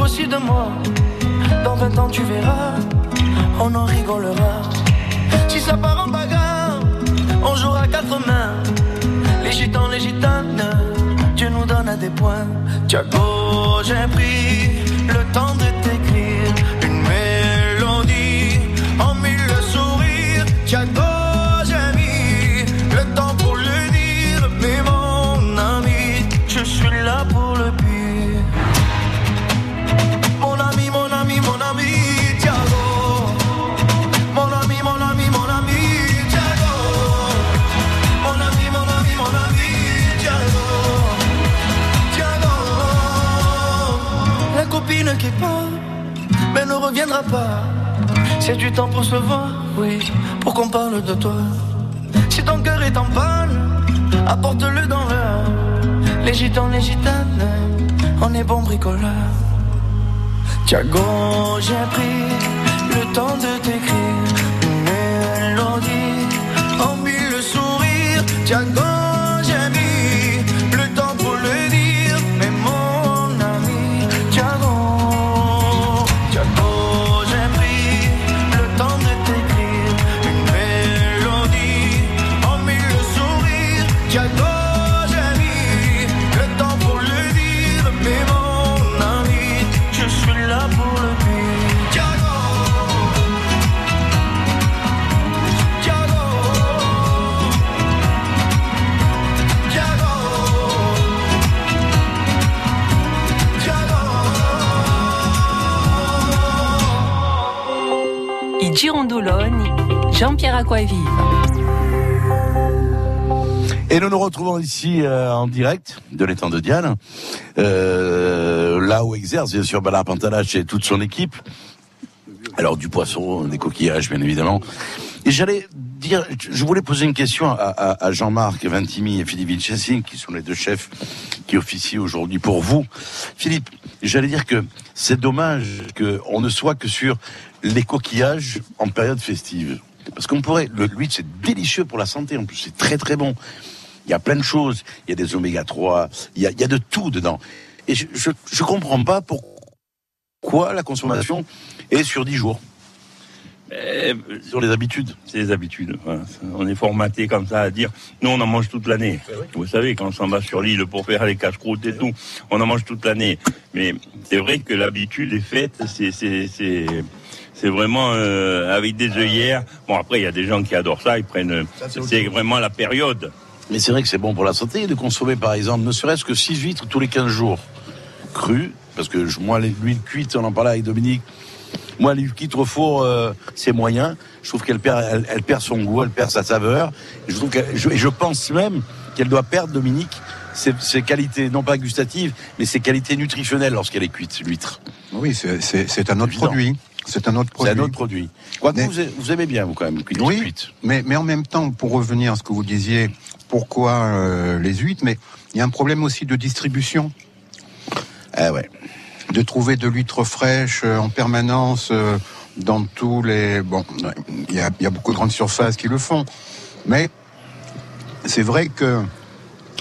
[SPEAKER 17] Aussi de moi. Dans 20 ans, tu verras, on en rigolera. Si ça part en bagarre, on jouera quatre mains. Les gitans, les gitanes, Dieu nous donne à des points. Tiago, j'ai pris le temps reviendra pas. C'est du temps pour se voir, oui, pour qu'on parle de toi. Si ton cœur est en panne, apporte-le dans l'heure. Les gitans, les gitanes, on est bon bricoleur. Tiago, j'ai pris le temps de t'écrire une mélodie en mille sourires. Tiago,
[SPEAKER 10] Jean-Pierre Aquaviva.
[SPEAKER 2] Et nous nous retrouvons ici euh, en direct de l'étang de Diane, euh, là où exerce bien sûr Bernard Pantalach et toute son équipe. Alors du poisson, des coquillages bien évidemment. Et j'allais dire, je voulais poser une question à Jean-Marc Vintimi et Philippe Vincenzi, qui sont les deux chefs qui officient aujourd'hui pour vous. Philippe, j'allais dire que c'est dommage qu'on ne soit que sur les coquillages en période festive. Parce qu'on pourrait, le- l'huître c'est délicieux pour la santé, en plus c'est très très bon. Il y a plein de choses, il y a des oméga 3, il y a, il y a de tout dedans. Et je, je, je comprends pas pourquoi la consommation est sur 10 jours.
[SPEAKER 5] Eh,
[SPEAKER 2] Sur les habitudes.
[SPEAKER 5] C'est les habitudes. voilà. On est formaté comme ça à dire, nous on en mange toute l'année. Vous savez, quand on s'en va sur l'île pour faire les casse-croûtes et tout, on en mange toute l'année. Mais c'est vrai que l'habitude est faite, c'est c'est vraiment euh, avec des œillères. Bon après, il y a des gens qui adorent ça, ils prennent. euh, C'est vraiment la période.
[SPEAKER 2] Mais c'est vrai que c'est bon pour la santé de consommer, par exemple, ne serait-ce que 6 huîtres tous les 15 jours. Crues, parce que je- moi, l'huile cuite, on en parlait avec Dominique. Moi, l'huile cuite au four, euh, c'est moyen. Je trouve qu'elle perd, elle, elle perd son goût, elle perd sa saveur. Et je, trouve qu'elle- je, et je pense même qu'elle doit perdre, Dominique, ses, ses qualités, non pas gustatives, mais ses qualités nutritionnelles lorsqu'elle est cuite, l'huître.
[SPEAKER 13] Oui, c'est- c'est c'est un autre
[SPEAKER 2] Évident.
[SPEAKER 13] produit. C'est un autre
[SPEAKER 2] C'est
[SPEAKER 13] produit.
[SPEAKER 2] un autre produit. Quoique
[SPEAKER 13] Mais-
[SPEAKER 2] vous, aimez bien, vous, quand même, cuite.
[SPEAKER 13] Oui,
[SPEAKER 2] cuite.
[SPEAKER 13] mais, mais en même temps, pour revenir à ce que vous disiez, pourquoi euh, les huîtres, mais il y a un problème aussi de distribution.
[SPEAKER 2] Ah ouais.
[SPEAKER 13] De trouver de l'huître fraîche euh, en permanence euh, dans tous les... Bon, il y a, il y a beaucoup de grandes surfaces qui le font, mais c'est vrai que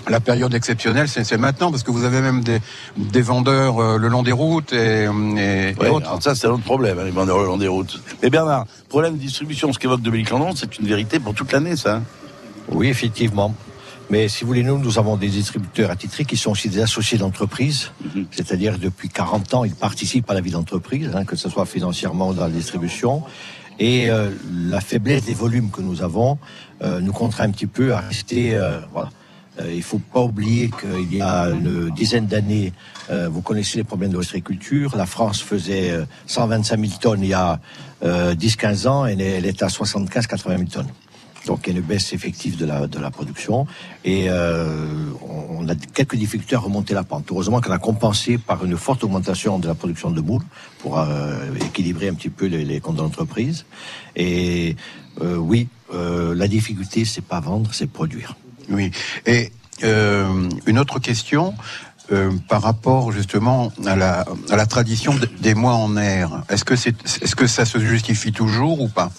[SPEAKER 13] la période exceptionnelle, c'est maintenant, parce que vous avez même des, des vendeurs euh, le long des routes et, et- et
[SPEAKER 2] Ouais,
[SPEAKER 13] autres.
[SPEAKER 2] ça, c'est un autre problème, hein, les vendeurs le long des routes. Mais Bernard, problème de distribution, ce qu'évoque Dominique Landon, c'est une vérité pour toute l'année, ça. hein
[SPEAKER 6] Oui, effectivement. Mais si vous voulez, nous, nous avons des distributeurs attitrés qui sont aussi des associés d'entreprise. C'est-à-dire, depuis 40 ans, ils participent à la vie d'entreprise, hein, que ce soit financièrement ou dans la distribution. Et euh, la faiblesse des volumes que nous avons euh, nous contraint un petit peu à rester. euh, voilà. Euh, il faut pas oublier qu'il y a une dizaine d'années, euh, vous connaissez les problèmes de l'ostréiculture. La France faisait euh, 125 000 tonnes il y a euh, 10-15 ans et elle est à 75-80 000 tonnes. Donc il y a une baisse effective de la, de la production et euh, on a quelques difficultés à remonter la pente. Heureusement qu'on a compensé par une forte augmentation de la production de moules pour euh, équilibrer un petit peu les, les comptes d'entreprise. Et euh, oui, euh, la difficulté c'est pas vendre, c'est produire.
[SPEAKER 13] Oui. Et euh, une autre question euh, par rapport justement à la, tradition des mois en air. Est-ce que c'est est-ce que ça se justifie toujours ou pas?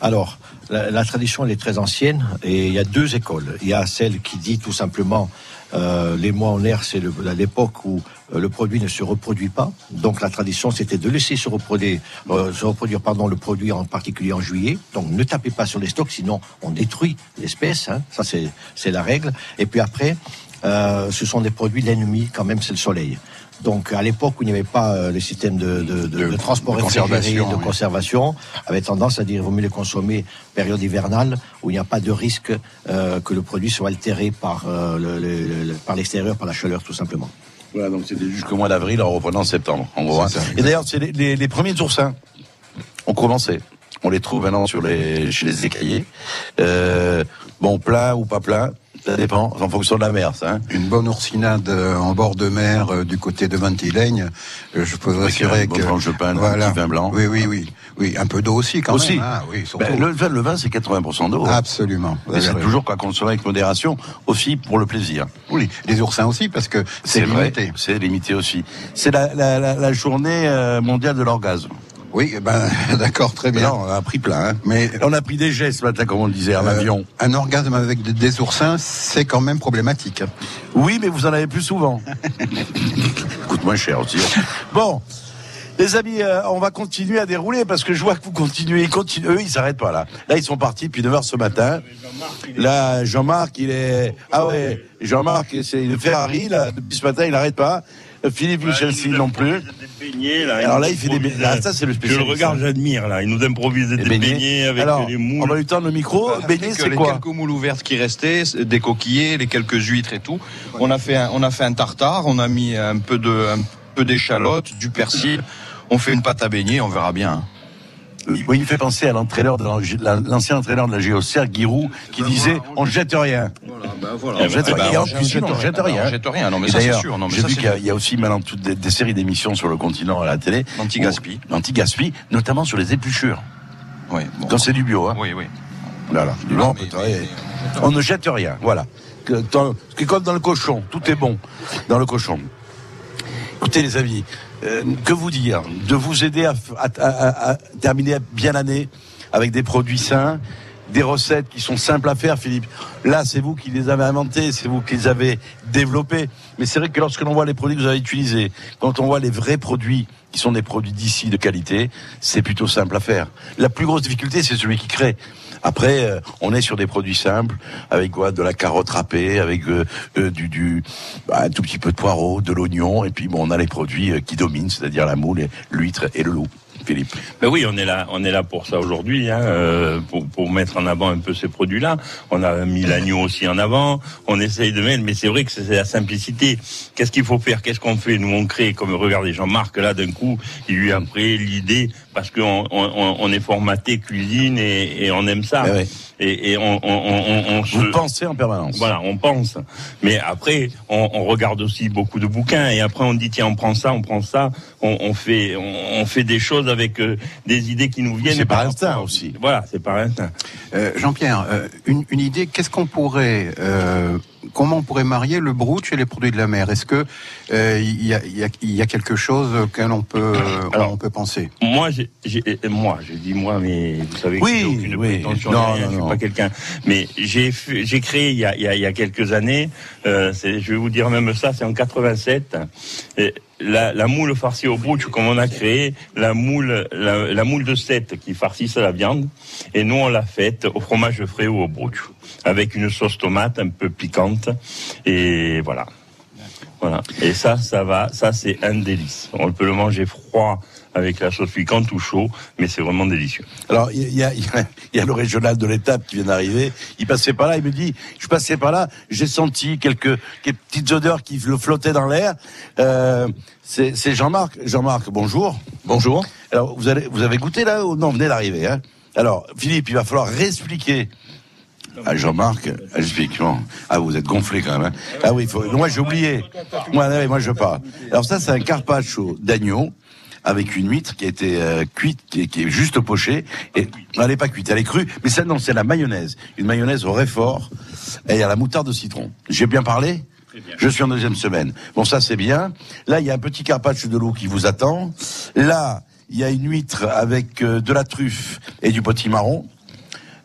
[SPEAKER 6] Alors, la tradition, elle est très ancienne et il y a deux écoles. Il y a celle qui dit tout simplement euh, les mois en air, c'est l'époque où euh, le produit ne se reproduit pas. Donc la tradition, c'était de laisser se reproduire, euh, se reproduire pardon, le produit en particulier en juillet. Donc ne tapez pas sur les stocks, sinon on détruit l'espèce. Hein. Ça, c'est c'est la règle. Et puis après, ce sont des produits, l'ennemi quand même, c'est le soleil. Donc à l'époque où il n'y avait pas euh, les systèmes de, de, de, de transport
[SPEAKER 13] de conservation,
[SPEAKER 6] de
[SPEAKER 13] oui.
[SPEAKER 6] conservation, avait tendance à dire il vaut mieux les consommer période hivernale où il n'y a pas de risque euh, que le produit soit altéré par euh, le- le- le- par l'extérieur, par la chaleur tout simplement.
[SPEAKER 2] Voilà, donc c'était jusqu'au mois d'avril, en reprenant en septembre, en gros. hein. Et d'ailleurs, c'est les, les, les premiers oursins ont commencé. On les trouve maintenant sur les, chez les écaillés. Euh, bon, plein ou pas plein, ça dépend, en fonction de la mer, ça. Hein.
[SPEAKER 13] Une bonne oursinade euh, en bord de mer euh, du côté de Ventilaigne, euh, je peux vous assurer que
[SPEAKER 2] tranche de pain, un petit vin blanc.
[SPEAKER 13] Oui, oui, oui, oui, un peu d'eau aussi quand
[SPEAKER 2] Aussi.
[SPEAKER 13] même. hein, oui.
[SPEAKER 2] Ben, le, vin- le vin, c'est 80% d'eau.
[SPEAKER 13] Absolument.
[SPEAKER 2] Mais c'est toujours qu'à consommer avec modération, aussi pour le plaisir.
[SPEAKER 13] Oui, les oursins aussi parce que c'est limité.
[SPEAKER 2] C'est limité aussi. C'est la, la, la, la journée mondiale de l'orgasme.
[SPEAKER 13] Oui, eh ben d'accord, très bien.
[SPEAKER 2] Non, on a pris plein. Hein.
[SPEAKER 13] Mais
[SPEAKER 2] On a pris des gestes ce matin, comme on le disait, en
[SPEAKER 13] euh,
[SPEAKER 2] avion.
[SPEAKER 13] un orgasme avec des, oursins, c'est quand même problématique.
[SPEAKER 2] Oui, mais vous en avez plus souvent. Coûte moins cher aussi. Bon. Les amis, euh, on va continuer à dérouler parce que je vois que vous continuez, ils continuent. Eux, ils s'arrêtent pas là. Là, ils sont partis depuis 9h ce matin. Là, Jean-Marc, il est. Ah ouais, Jean-Marc, c'est le Ferrari, là, depuis ce matin, il n'arrête pas. Philippe Michelsi non plus.
[SPEAKER 5] Beignets, là,
[SPEAKER 2] Alors là, il fait des beignets. Ah, ça, c'est le
[SPEAKER 5] Je
[SPEAKER 2] spécialiste.
[SPEAKER 5] le regarde, j'admire, là. Il nous improvise des,
[SPEAKER 2] Les
[SPEAKER 5] beignets, avec
[SPEAKER 2] Alors,
[SPEAKER 5] les
[SPEAKER 2] on
[SPEAKER 5] moules.
[SPEAKER 2] va lui tendre le micro. Beignets,
[SPEAKER 15] Avec
[SPEAKER 2] c'est
[SPEAKER 15] les
[SPEAKER 2] quoi
[SPEAKER 15] quelques moules ouvertes qui restaient, des coquillés, les quelques huîtres et tout. On a fait un, on a fait un tartare, on a mis un peu de, un peu d'échalote, du persil. On fait une pâte à beignet, on verra bien.
[SPEAKER 2] Oui, il me fait penser à l'entraîneur de la- l'ancien entraîneur de la Géocère, Giroud, qui disait on jette rien. On jette
[SPEAKER 15] ben, on jette
[SPEAKER 2] on jette
[SPEAKER 15] rien.
[SPEAKER 2] rien.
[SPEAKER 15] On jette rien, non, mais c'est sûr,
[SPEAKER 2] J'ai vu qu'il y a- aussi maintenant toutes des, des séries d'émissions sur le continent à la télé.
[SPEAKER 15] L'anti-gaspi.
[SPEAKER 2] où- L'anti-gaspi, notamment sur les épluchures.
[SPEAKER 15] Oui, bon.
[SPEAKER 2] Quand c'est du bio, hein.
[SPEAKER 15] Oui, oui.
[SPEAKER 2] Voilà. Du
[SPEAKER 15] Non,
[SPEAKER 2] on
[SPEAKER 15] mais-.
[SPEAKER 2] On ne jette rien, voilà. Ce qui est comme dans le cochon, tout est bon dans le cochon. Écoutez les amis, euh, que vous dire De vous aider à, à- à- à- terminer bien l'année avec des produits sains, des recettes qui sont simples à faire, Philippe? Là, c'est vous qui les avez inventés, c'est vous qui les avez développés. Mais c'est vrai que lorsque l'on voit les produits que vous avez utilisés, quand on voit les vrais produits qui sont des produits d'ici de qualité, c'est plutôt simple à faire. La plus grosse difficulté, c'est celui qui crée. Après, euh, on est sur des produits simples, avec quoi De la carotte râpée, avec euh, euh, du, du bah, un tout petit peu de poireau, de l'oignon, et puis bon, on a les produits euh, qui dominent, c'est-à-dire la moule, l'huître et le loup. Philippe.
[SPEAKER 5] Ben oui, on est là, on est là pour ça aujourd'hui, hein, euh, pour, pour mettre en avant un peu ces produits-là. On a mis l'agneau aussi en avant. On essaye de mettre, mais c'est vrai que c'est la simplicité. Qu'est-ce qu'il faut faire? Qu'est-ce qu'on fait Nous, on crée, comme regardez Jean-Marc là, d'un coup, il lui a pris l'idée parce qu'on on, on est formaté cuisine et, et on aime ça.
[SPEAKER 2] Ouais, ouais.
[SPEAKER 5] Et, et on, on, on, on
[SPEAKER 2] Vous
[SPEAKER 5] se-
[SPEAKER 2] pensez en permanence.
[SPEAKER 5] Voilà, on pense. Mais après, on, on regarde aussi beaucoup de bouquins et après on dit tiens, on prend ça, on prend ça, on, on fait, on, on fait des choses avec euh, des idées qui nous viennent.
[SPEAKER 2] C'est par
[SPEAKER 5] par
[SPEAKER 2] instinct
[SPEAKER 5] rapport-
[SPEAKER 2] aussi.
[SPEAKER 5] Voilà, c'est par instinct.
[SPEAKER 13] Euh, Jean-Pierre, euh, une, une idée, qu'est-ce qu'on pourrait, euh, comment on pourrait marier le brooch et les produits de la mer? Est-ce que euh, il y, a, y y quelque chose auquel on peut, euh,
[SPEAKER 5] Alors,
[SPEAKER 13] on peut penser?
[SPEAKER 5] Moi, j'ai, j'ai- moi, je dis moi, mais vous savez que
[SPEAKER 2] Oui,
[SPEAKER 5] aucune
[SPEAKER 2] oui.
[SPEAKER 5] prétention,
[SPEAKER 2] Non,
[SPEAKER 5] ni rien,
[SPEAKER 2] non,
[SPEAKER 5] je suis pas quelqu'un. Mais j'ai, j'ai créé il y a, il y a, il y a quelques années, euh, c'est, je vais vous dire même ça, c'est en 87. et la, moule farcie au brooch, comme on a créé la moule, la, moule de 7 qui farcissait la viande, et nous on l'a faite au fromage frais ou au brooch, avec une sauce tomate un peu piquante, et voilà. Voilà. Et ça, ça va, ça c'est un délice. On peut le manger froid avec la sauce piquante ou chaud, mais c'est vraiment délicieux.
[SPEAKER 2] Alors, il y a, il y a- il y a le régional de l'étape qui vient d'arriver. Il passait par là, il me dit, je passais par là, j'ai senti quelques, quelques petites odeurs qui le flottaient dans l'air. Euh, c'est Jean-Marc. Jean-Marc, bonjour.
[SPEAKER 6] Bonjour.
[SPEAKER 2] Alors, vous, allez, vous avez goûté là ou non? Vous venez d'arriver. Hein Alors, Philippe, il va falloir réexpliquer. à Jean-Marc. Bon. Ah, vous êtes gonflé quand même. hein. Ah oui, il faut, moi j'ai oublié. Moi, moi je parle. Alors ça, c'est un carpaccio d'agneau avec une huître qui a été euh, cuite, qui est, qui est juste pochée. Et non, elle n'est pas cuite, elle est crue. Mais ça, non, c'est la mayonnaise. Une mayonnaise au réfort. Et il y a la moutarde de citron. J'ai bien parlé? Je suis en deuxième semaine. Bon, ça c'est bien. Là, il y a un petit carpaccio de loup qui vous attend. Là, il y a une huître avec euh, de la truffe et du potimarron.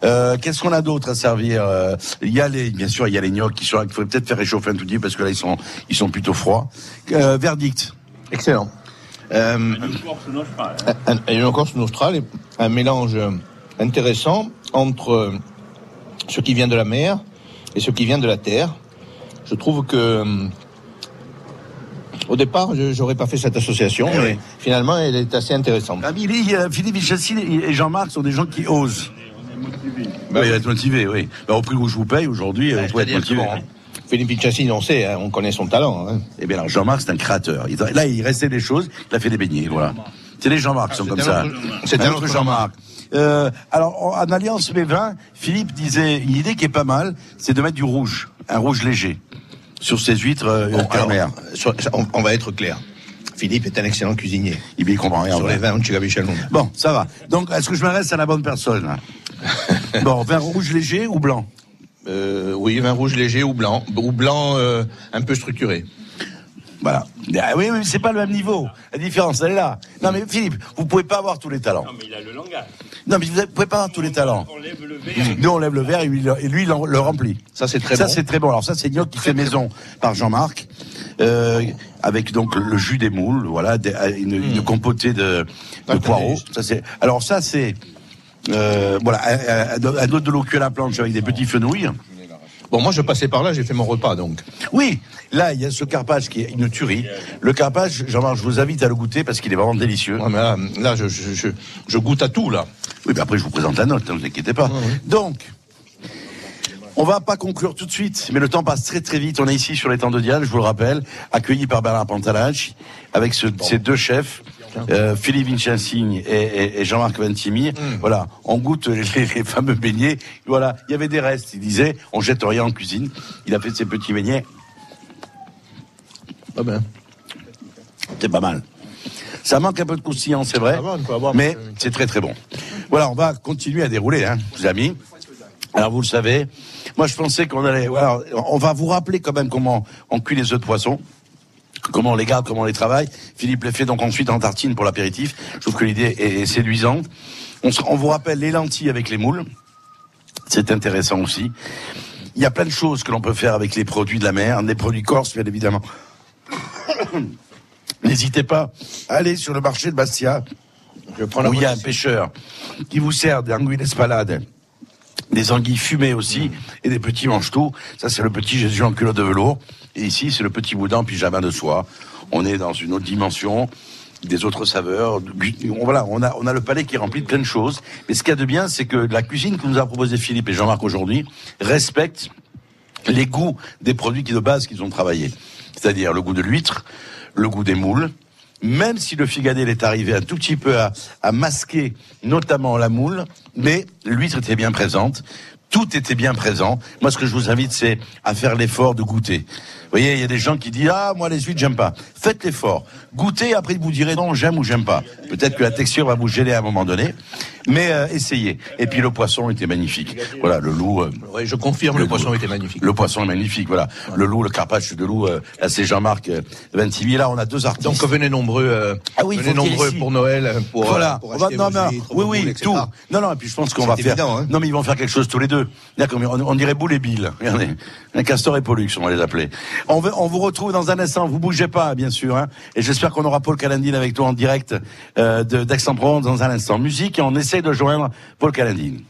[SPEAKER 2] Euh, Qu'est-ce qu'on a d'autre à servir Euh, Il y a les, bien sûr, il y a les gnocchis qui sont là, qu'il faudrait peut-être faire réchauffer un tout petit peu parce que là ils sont, ils sont plutôt froids. Euh, verdict.
[SPEAKER 6] Excellent. Euh, un, un, une Corse nostrale est un mélange intéressant entre euh, ce qui vient de la mer et ce qui vient de la terre. Je trouve que euh, au départ, je j'aurais pas fait cette association,
[SPEAKER 2] Eh
[SPEAKER 6] mais
[SPEAKER 2] oui.
[SPEAKER 6] finalement, elle est assez intéressante.
[SPEAKER 2] Ah, il est, euh, Philippe Vichassi et Jean-Marc sont des gens qui osent. Bah, oui, être motivé, oui. Bah, au prix où je vous paye aujourd'hui, euh, vous pouvez être motivé.
[SPEAKER 6] bon, Philippe Pichassi, on sait, hein, on connaît son talent. Hein.
[SPEAKER 2] Eh bien, alors, Jean-Marc, c'est un créateur. Il- là, il restait des choses, il a fait des beignets, voilà. C'est les Jean-Marc qui sont comme
[SPEAKER 6] un
[SPEAKER 2] ça.
[SPEAKER 6] c'est un autre
[SPEAKER 2] Jean-Marc. Euh, alors, en, en alliance mes vins, Philippe disait une idée qui est pas mal, c'est de mettre du rouge, un rouge léger, sur ses huîtres euh,
[SPEAKER 6] Bon, alors, sur- on, on va être clair. Philippe est un excellent cuisinier.
[SPEAKER 2] Il ne comprend rien.
[SPEAKER 6] Sur les vins, on Michelon.
[SPEAKER 2] Bon, ça va. Donc, est-ce que je m'adresse à la bonne personne là? Bon, vin rouge léger ou blanc?
[SPEAKER 6] Euh, oui, vin rouge léger ou blanc, ou blanc euh, un peu structuré.
[SPEAKER 2] Voilà. Ah oui, oui, c'est pas le même niveau. La différence, elle est là. Non, mais Philippe, vous pouvez pas avoir tous les talents.
[SPEAKER 5] mais il a le langage.
[SPEAKER 2] Non, mais vous ne pouvez pas avoir tous les talents.
[SPEAKER 5] On lève le verre.
[SPEAKER 2] Nous, on lève le verre et lui, et lui le remplit.
[SPEAKER 6] Ça, c'est très
[SPEAKER 2] ça,
[SPEAKER 6] bon.
[SPEAKER 2] c'est très bon. Alors, ça, c'est gnocchi qui fait maison par Jean-Marc, euh, avec donc le jus des moules, voilà, une, une compotée de, de poireaux. Ça, c'est, alors, ça, c'est, euh, voilà, un, un- un autre de l'eau à la planche avec des petits fenouilles.
[SPEAKER 6] Bon, moi, je passais par là, j'ai fait mon repas, donc.
[SPEAKER 2] Oui, là, il y a ce carpaccio qui est une tuerie. Le carpaccio, Jean-Marc, je vous invite à le goûter parce qu'il est vraiment délicieux.
[SPEAKER 6] Ouais, mais là, là, je, je, je, je goûte à tout, là.
[SPEAKER 2] Oui, mais après, je vous présente la note, ne vous inquiétez pas. Donc, on va pas conclure tout de suite, mais le temps passe très très vite. On est ici sur les temps de Diane, je vous le rappelle, accueilli par Bernard Pantalacci, avec ce- ces deux chefs. Euh, Philippe Vincensigne et, et- et Jean-Marc Ventimille. Voilà, on goûte les, les fameux beignets. Voilà, il y avait des restes. Il disait, on jette rien en cuisine. Il a fait ses petits beignets.
[SPEAKER 6] Ah ben.
[SPEAKER 2] C'est pas mal. Ça manque un peu de croustillant, c'est vrai, mais c'est très très bon. Voilà, on va continuer à dérouler, hein, les amis. Alors vous le savez, moi je pensais qu'on allait. Alors, on va vous rappeler quand même comment on cuit les œufs de poisson, comment on les garde, comment on les travaille. Philippe les fait donc ensuite en tartine pour l'apéritif. Je trouve que l'idée est, est séduisante.
[SPEAKER 18] On, se- on vous rappelle les lentilles avec les moules. C'est intéressant aussi. Il y a plein de choses que l'on peut faire avec les produits de la mer, des produits corses, bien évidemment. N'hésitez pas à aller sur le marché de Bastia, où il y a un pêcheur qui vous sert des anguilles d'espalade, des anguilles fumées aussi, et des petits mange-tout. Ça, c'est le petit Jésus en culotte de velours. Et ici, c'est le petit boudin pyjama de soie. On est dans une autre dimension, des autres saveurs. Voilà, on a, on a le palais qui est rempli de plein de choses. Mais ce qu'il y a de bien, c'est que la cuisine que nous a proposé Philippe et Jean-Marc aujourd'hui respecte les goûts des produits qui de base qu'ils ont travaillé. C'est-à-dire le goût de l'huître, le goût des moules, même si le figadel est arrivé un tout petit peu à, à masquer notamment la moule, mais l'huître était bien présente. Tout était bien présent. Moi, ce que je vous invite, c'est à faire l'effort de goûter. Vous voyez, il y a des gens qui disent ah moi les huîtres j'aime pas. Faites l'effort, goûtez. Après vous direz non j'aime ou j'aime pas. Peut-être que la texture va vous gêner à un moment donné, mais euh, essayez. Et puis le poisson était magnifique. Voilà le loup. euh,
[SPEAKER 19] Oui, je confirme, le, poisson était magnifique.
[SPEAKER 18] le poisson est magnifique, voilà. Le loup, le carpaccio de loup, euh, là c'est Jean-Marc euh, Ventimille. Là, on a deux artistes.
[SPEAKER 19] Donc venez nombreux, euh,
[SPEAKER 18] Ah oui,
[SPEAKER 19] venez nombreux pour Noël, euh, pour,
[SPEAKER 18] voilà.
[SPEAKER 19] pour acheter
[SPEAKER 18] non, non, oui, oui, tout. Non, non, et puis je pense qu'on va faire.
[SPEAKER 19] évident, hein.
[SPEAKER 18] Non, mais ils vont faire quelque chose tous les deux. On, on dirait Boule et Bill. Regardez, castor et Pollux, on va les appeler. On, vous retrouve dans un instant. Vous bougez pas, bien sûr. Hein, et j'espère qu'on aura Paul Calandine avec toi en direct euh, d'Aix-en-Provence dans un instant. Musique et on essaye de joindre Paul Calandine.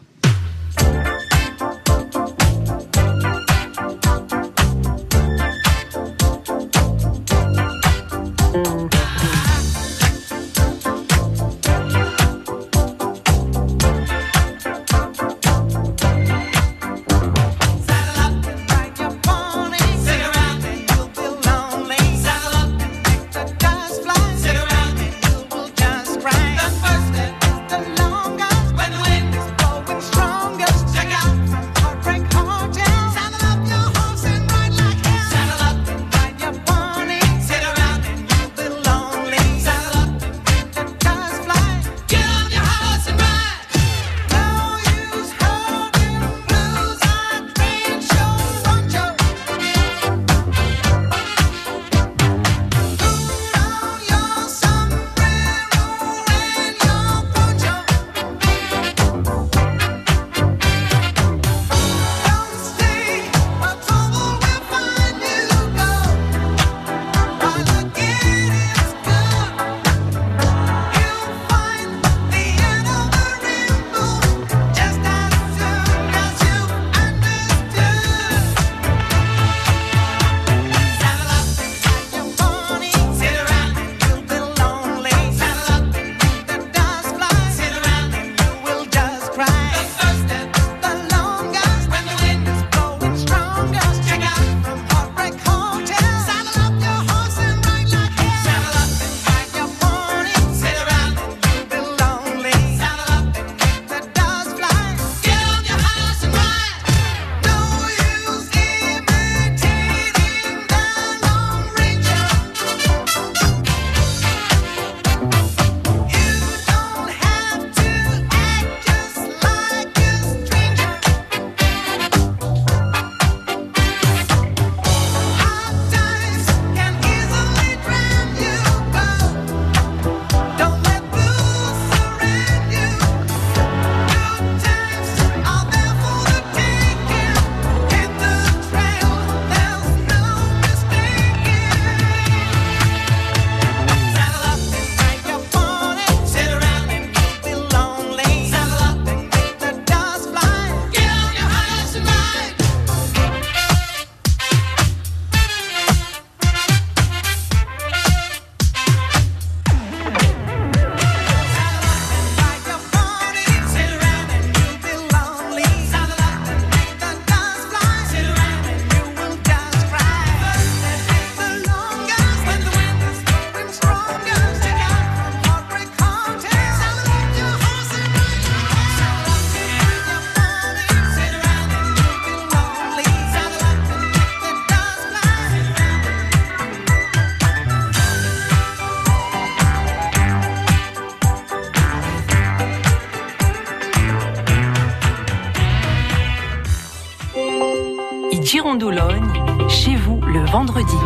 [SPEAKER 10] Girondologne, chez vous le vendredi.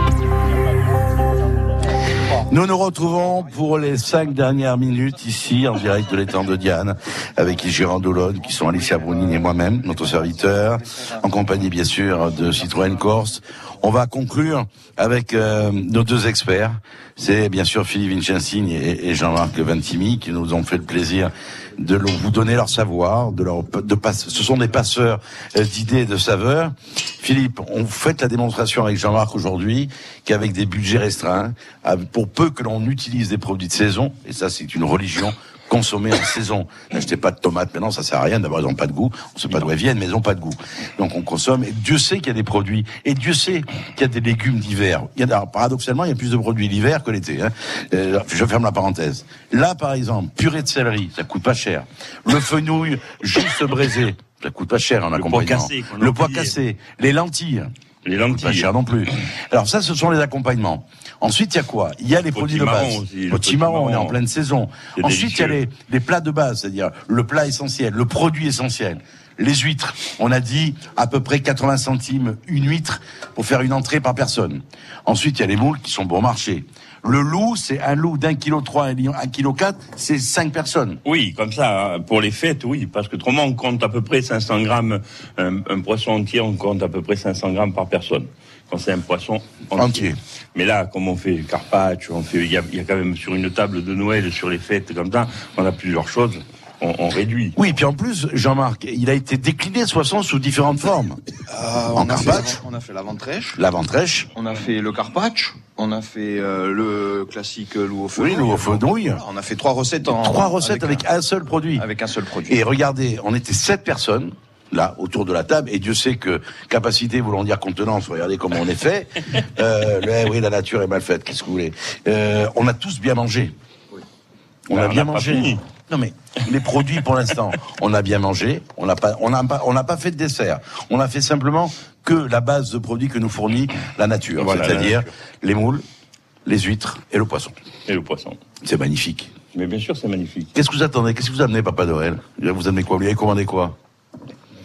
[SPEAKER 2] Nous nous retrouvons pour les cinq dernières minutes ici en direct de l'étang de Diane avec Gérard Doulon qui sont Alicia Brunine et moi-même, notre serviteur, en compagnie bien sûr de Citroën Corse. On va conclure avec euh, nos deux experts. C'est bien sûr Philippe Vincensini et, et Jean-Marc Ventimi qui nous ont fait le plaisir de vous donner leur savoir, de leur, de passe, ce sont des passeurs euh, d'idées et de saveurs. Philippe, on fait la démonstration avec Jean-Marc aujourd'hui qu'avec des budgets restreints, pour peu que l'on utilise des produits de saison, et ça c'est une religion, consommer en saison. N'achetez pas de tomates maintenant, ça sert à rien. D'abord, ils n'ont pas de goût. On ne sait pas d'où elles viennent, mais elles n'ont pas de goût. Donc, on consomme. Et Dieu sait qu'il y a des produits. Et Dieu sait qu'il y a des légumes d'hiver. Il y a, paradoxalement, il y a plus de produits l'hiver que l'été. Hein. Euh, je ferme la parenthèse. Là, par exemple, purée de céleri, ça coûte pas cher. Le fenouil juste braisé, ça coûte pas cher en accompagnement. Le pois cassé, les lentilles.
[SPEAKER 5] Les
[SPEAKER 2] Pas
[SPEAKER 5] lentilles.
[SPEAKER 2] cher non plus. Alors ça, ce sont les accompagnements. Ensuite, il y a quoi? Il y a les produits de base.
[SPEAKER 5] aussi, le
[SPEAKER 2] Potimarron, on est en pleine saison. Ensuite, il y a les, les plats de base, c'est-à-dire le plat essentiel, le produit essentiel. Les huîtres, on a dit à peu près 80 centimes une huître pour faire une entrée par personne. Ensuite, il y a les moules qui sont bon marché. Le loup, c'est un loup d'un kilo trois, un kilo quatre, c'est cinq personnes.
[SPEAKER 5] Oui, comme ça, pour les fêtes, oui, parce que autrement, on compte à peu près 500 grammes, un, un poisson entier, on compte à peu près 500 grammes par personne, quand c'est un poisson entier.
[SPEAKER 2] Entier.
[SPEAKER 5] Mais là, comme on fait carpaccio, on fait, il y a, il y a quand même sur une table de Noël, sur les fêtes comme ça, on a plusieurs choses, on, on réduit.
[SPEAKER 2] Oui, puis en plus, Jean-Marc, il a été décliné de façon sous différentes formes. en
[SPEAKER 15] on, a fait,
[SPEAKER 2] carpaccio,
[SPEAKER 15] on a fait la ventrèche,
[SPEAKER 2] la ventrèche,
[SPEAKER 15] on a fait le carpaccio, on a fait euh, le classique loup au feu.
[SPEAKER 2] Oui, loup au fenouil.
[SPEAKER 15] On a fait trois recettes en
[SPEAKER 2] trois recettes avec, un seul produit.
[SPEAKER 15] avec un seul produit.
[SPEAKER 2] Et regardez, on était sept personnes là autour de la table et Dieu sait que capacité voulant dire contenance regardez comment on est fait. Euh, le- oui la nature est mal faite qu'est-ce que vous voulez. Euh, on a tous bien mangé. On
[SPEAKER 5] Ben,
[SPEAKER 2] a
[SPEAKER 5] on
[SPEAKER 2] bien
[SPEAKER 5] n'a pas
[SPEAKER 2] mangé. non mais les produits pour l'instant on a bien mangé. On n'a pas on n'a pas on n'a pas fait de dessert. On a fait simplement que la base de produits que nous fournit la nature
[SPEAKER 5] Voilà,
[SPEAKER 2] c'est-à-dire les moules les huîtres et le poisson.
[SPEAKER 5] Et le poisson.
[SPEAKER 2] c'est magnifique.
[SPEAKER 5] Mais bien sûr, c'est magnifique.
[SPEAKER 2] Qu'est-ce que vous attendez? Qu'est-ce que vous amenez, Papa Noël? Vous amenez quoi? Vous lui avez commandé quoi?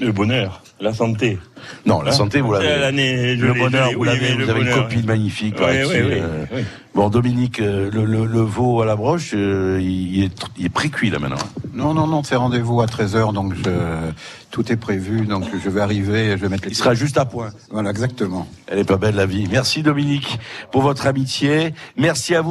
[SPEAKER 5] Le bonheur, la santé.
[SPEAKER 2] Non, la
[SPEAKER 5] Hein
[SPEAKER 2] santé, vous l'avez.
[SPEAKER 5] Je
[SPEAKER 2] Le bonheur, vous
[SPEAKER 5] oui,
[SPEAKER 2] l'avez. Vous avez une copine magnifique.
[SPEAKER 5] Oui,
[SPEAKER 2] paraît-il,
[SPEAKER 5] oui, oui,
[SPEAKER 2] euh. Bon, Dominique, euh, le, le, le veau à la broche, euh, il, est, il est pré-cuit là maintenant.
[SPEAKER 13] Non, non, non, c'est rendez-vous à 13h, donc je, tout est prévu, donc je vais arriver, je vais mettre les...
[SPEAKER 2] Il sera juste à point.
[SPEAKER 13] Voilà, exactement.
[SPEAKER 2] Elle est pas belle la vie. Merci Dominique pour votre amitié. Merci à vous.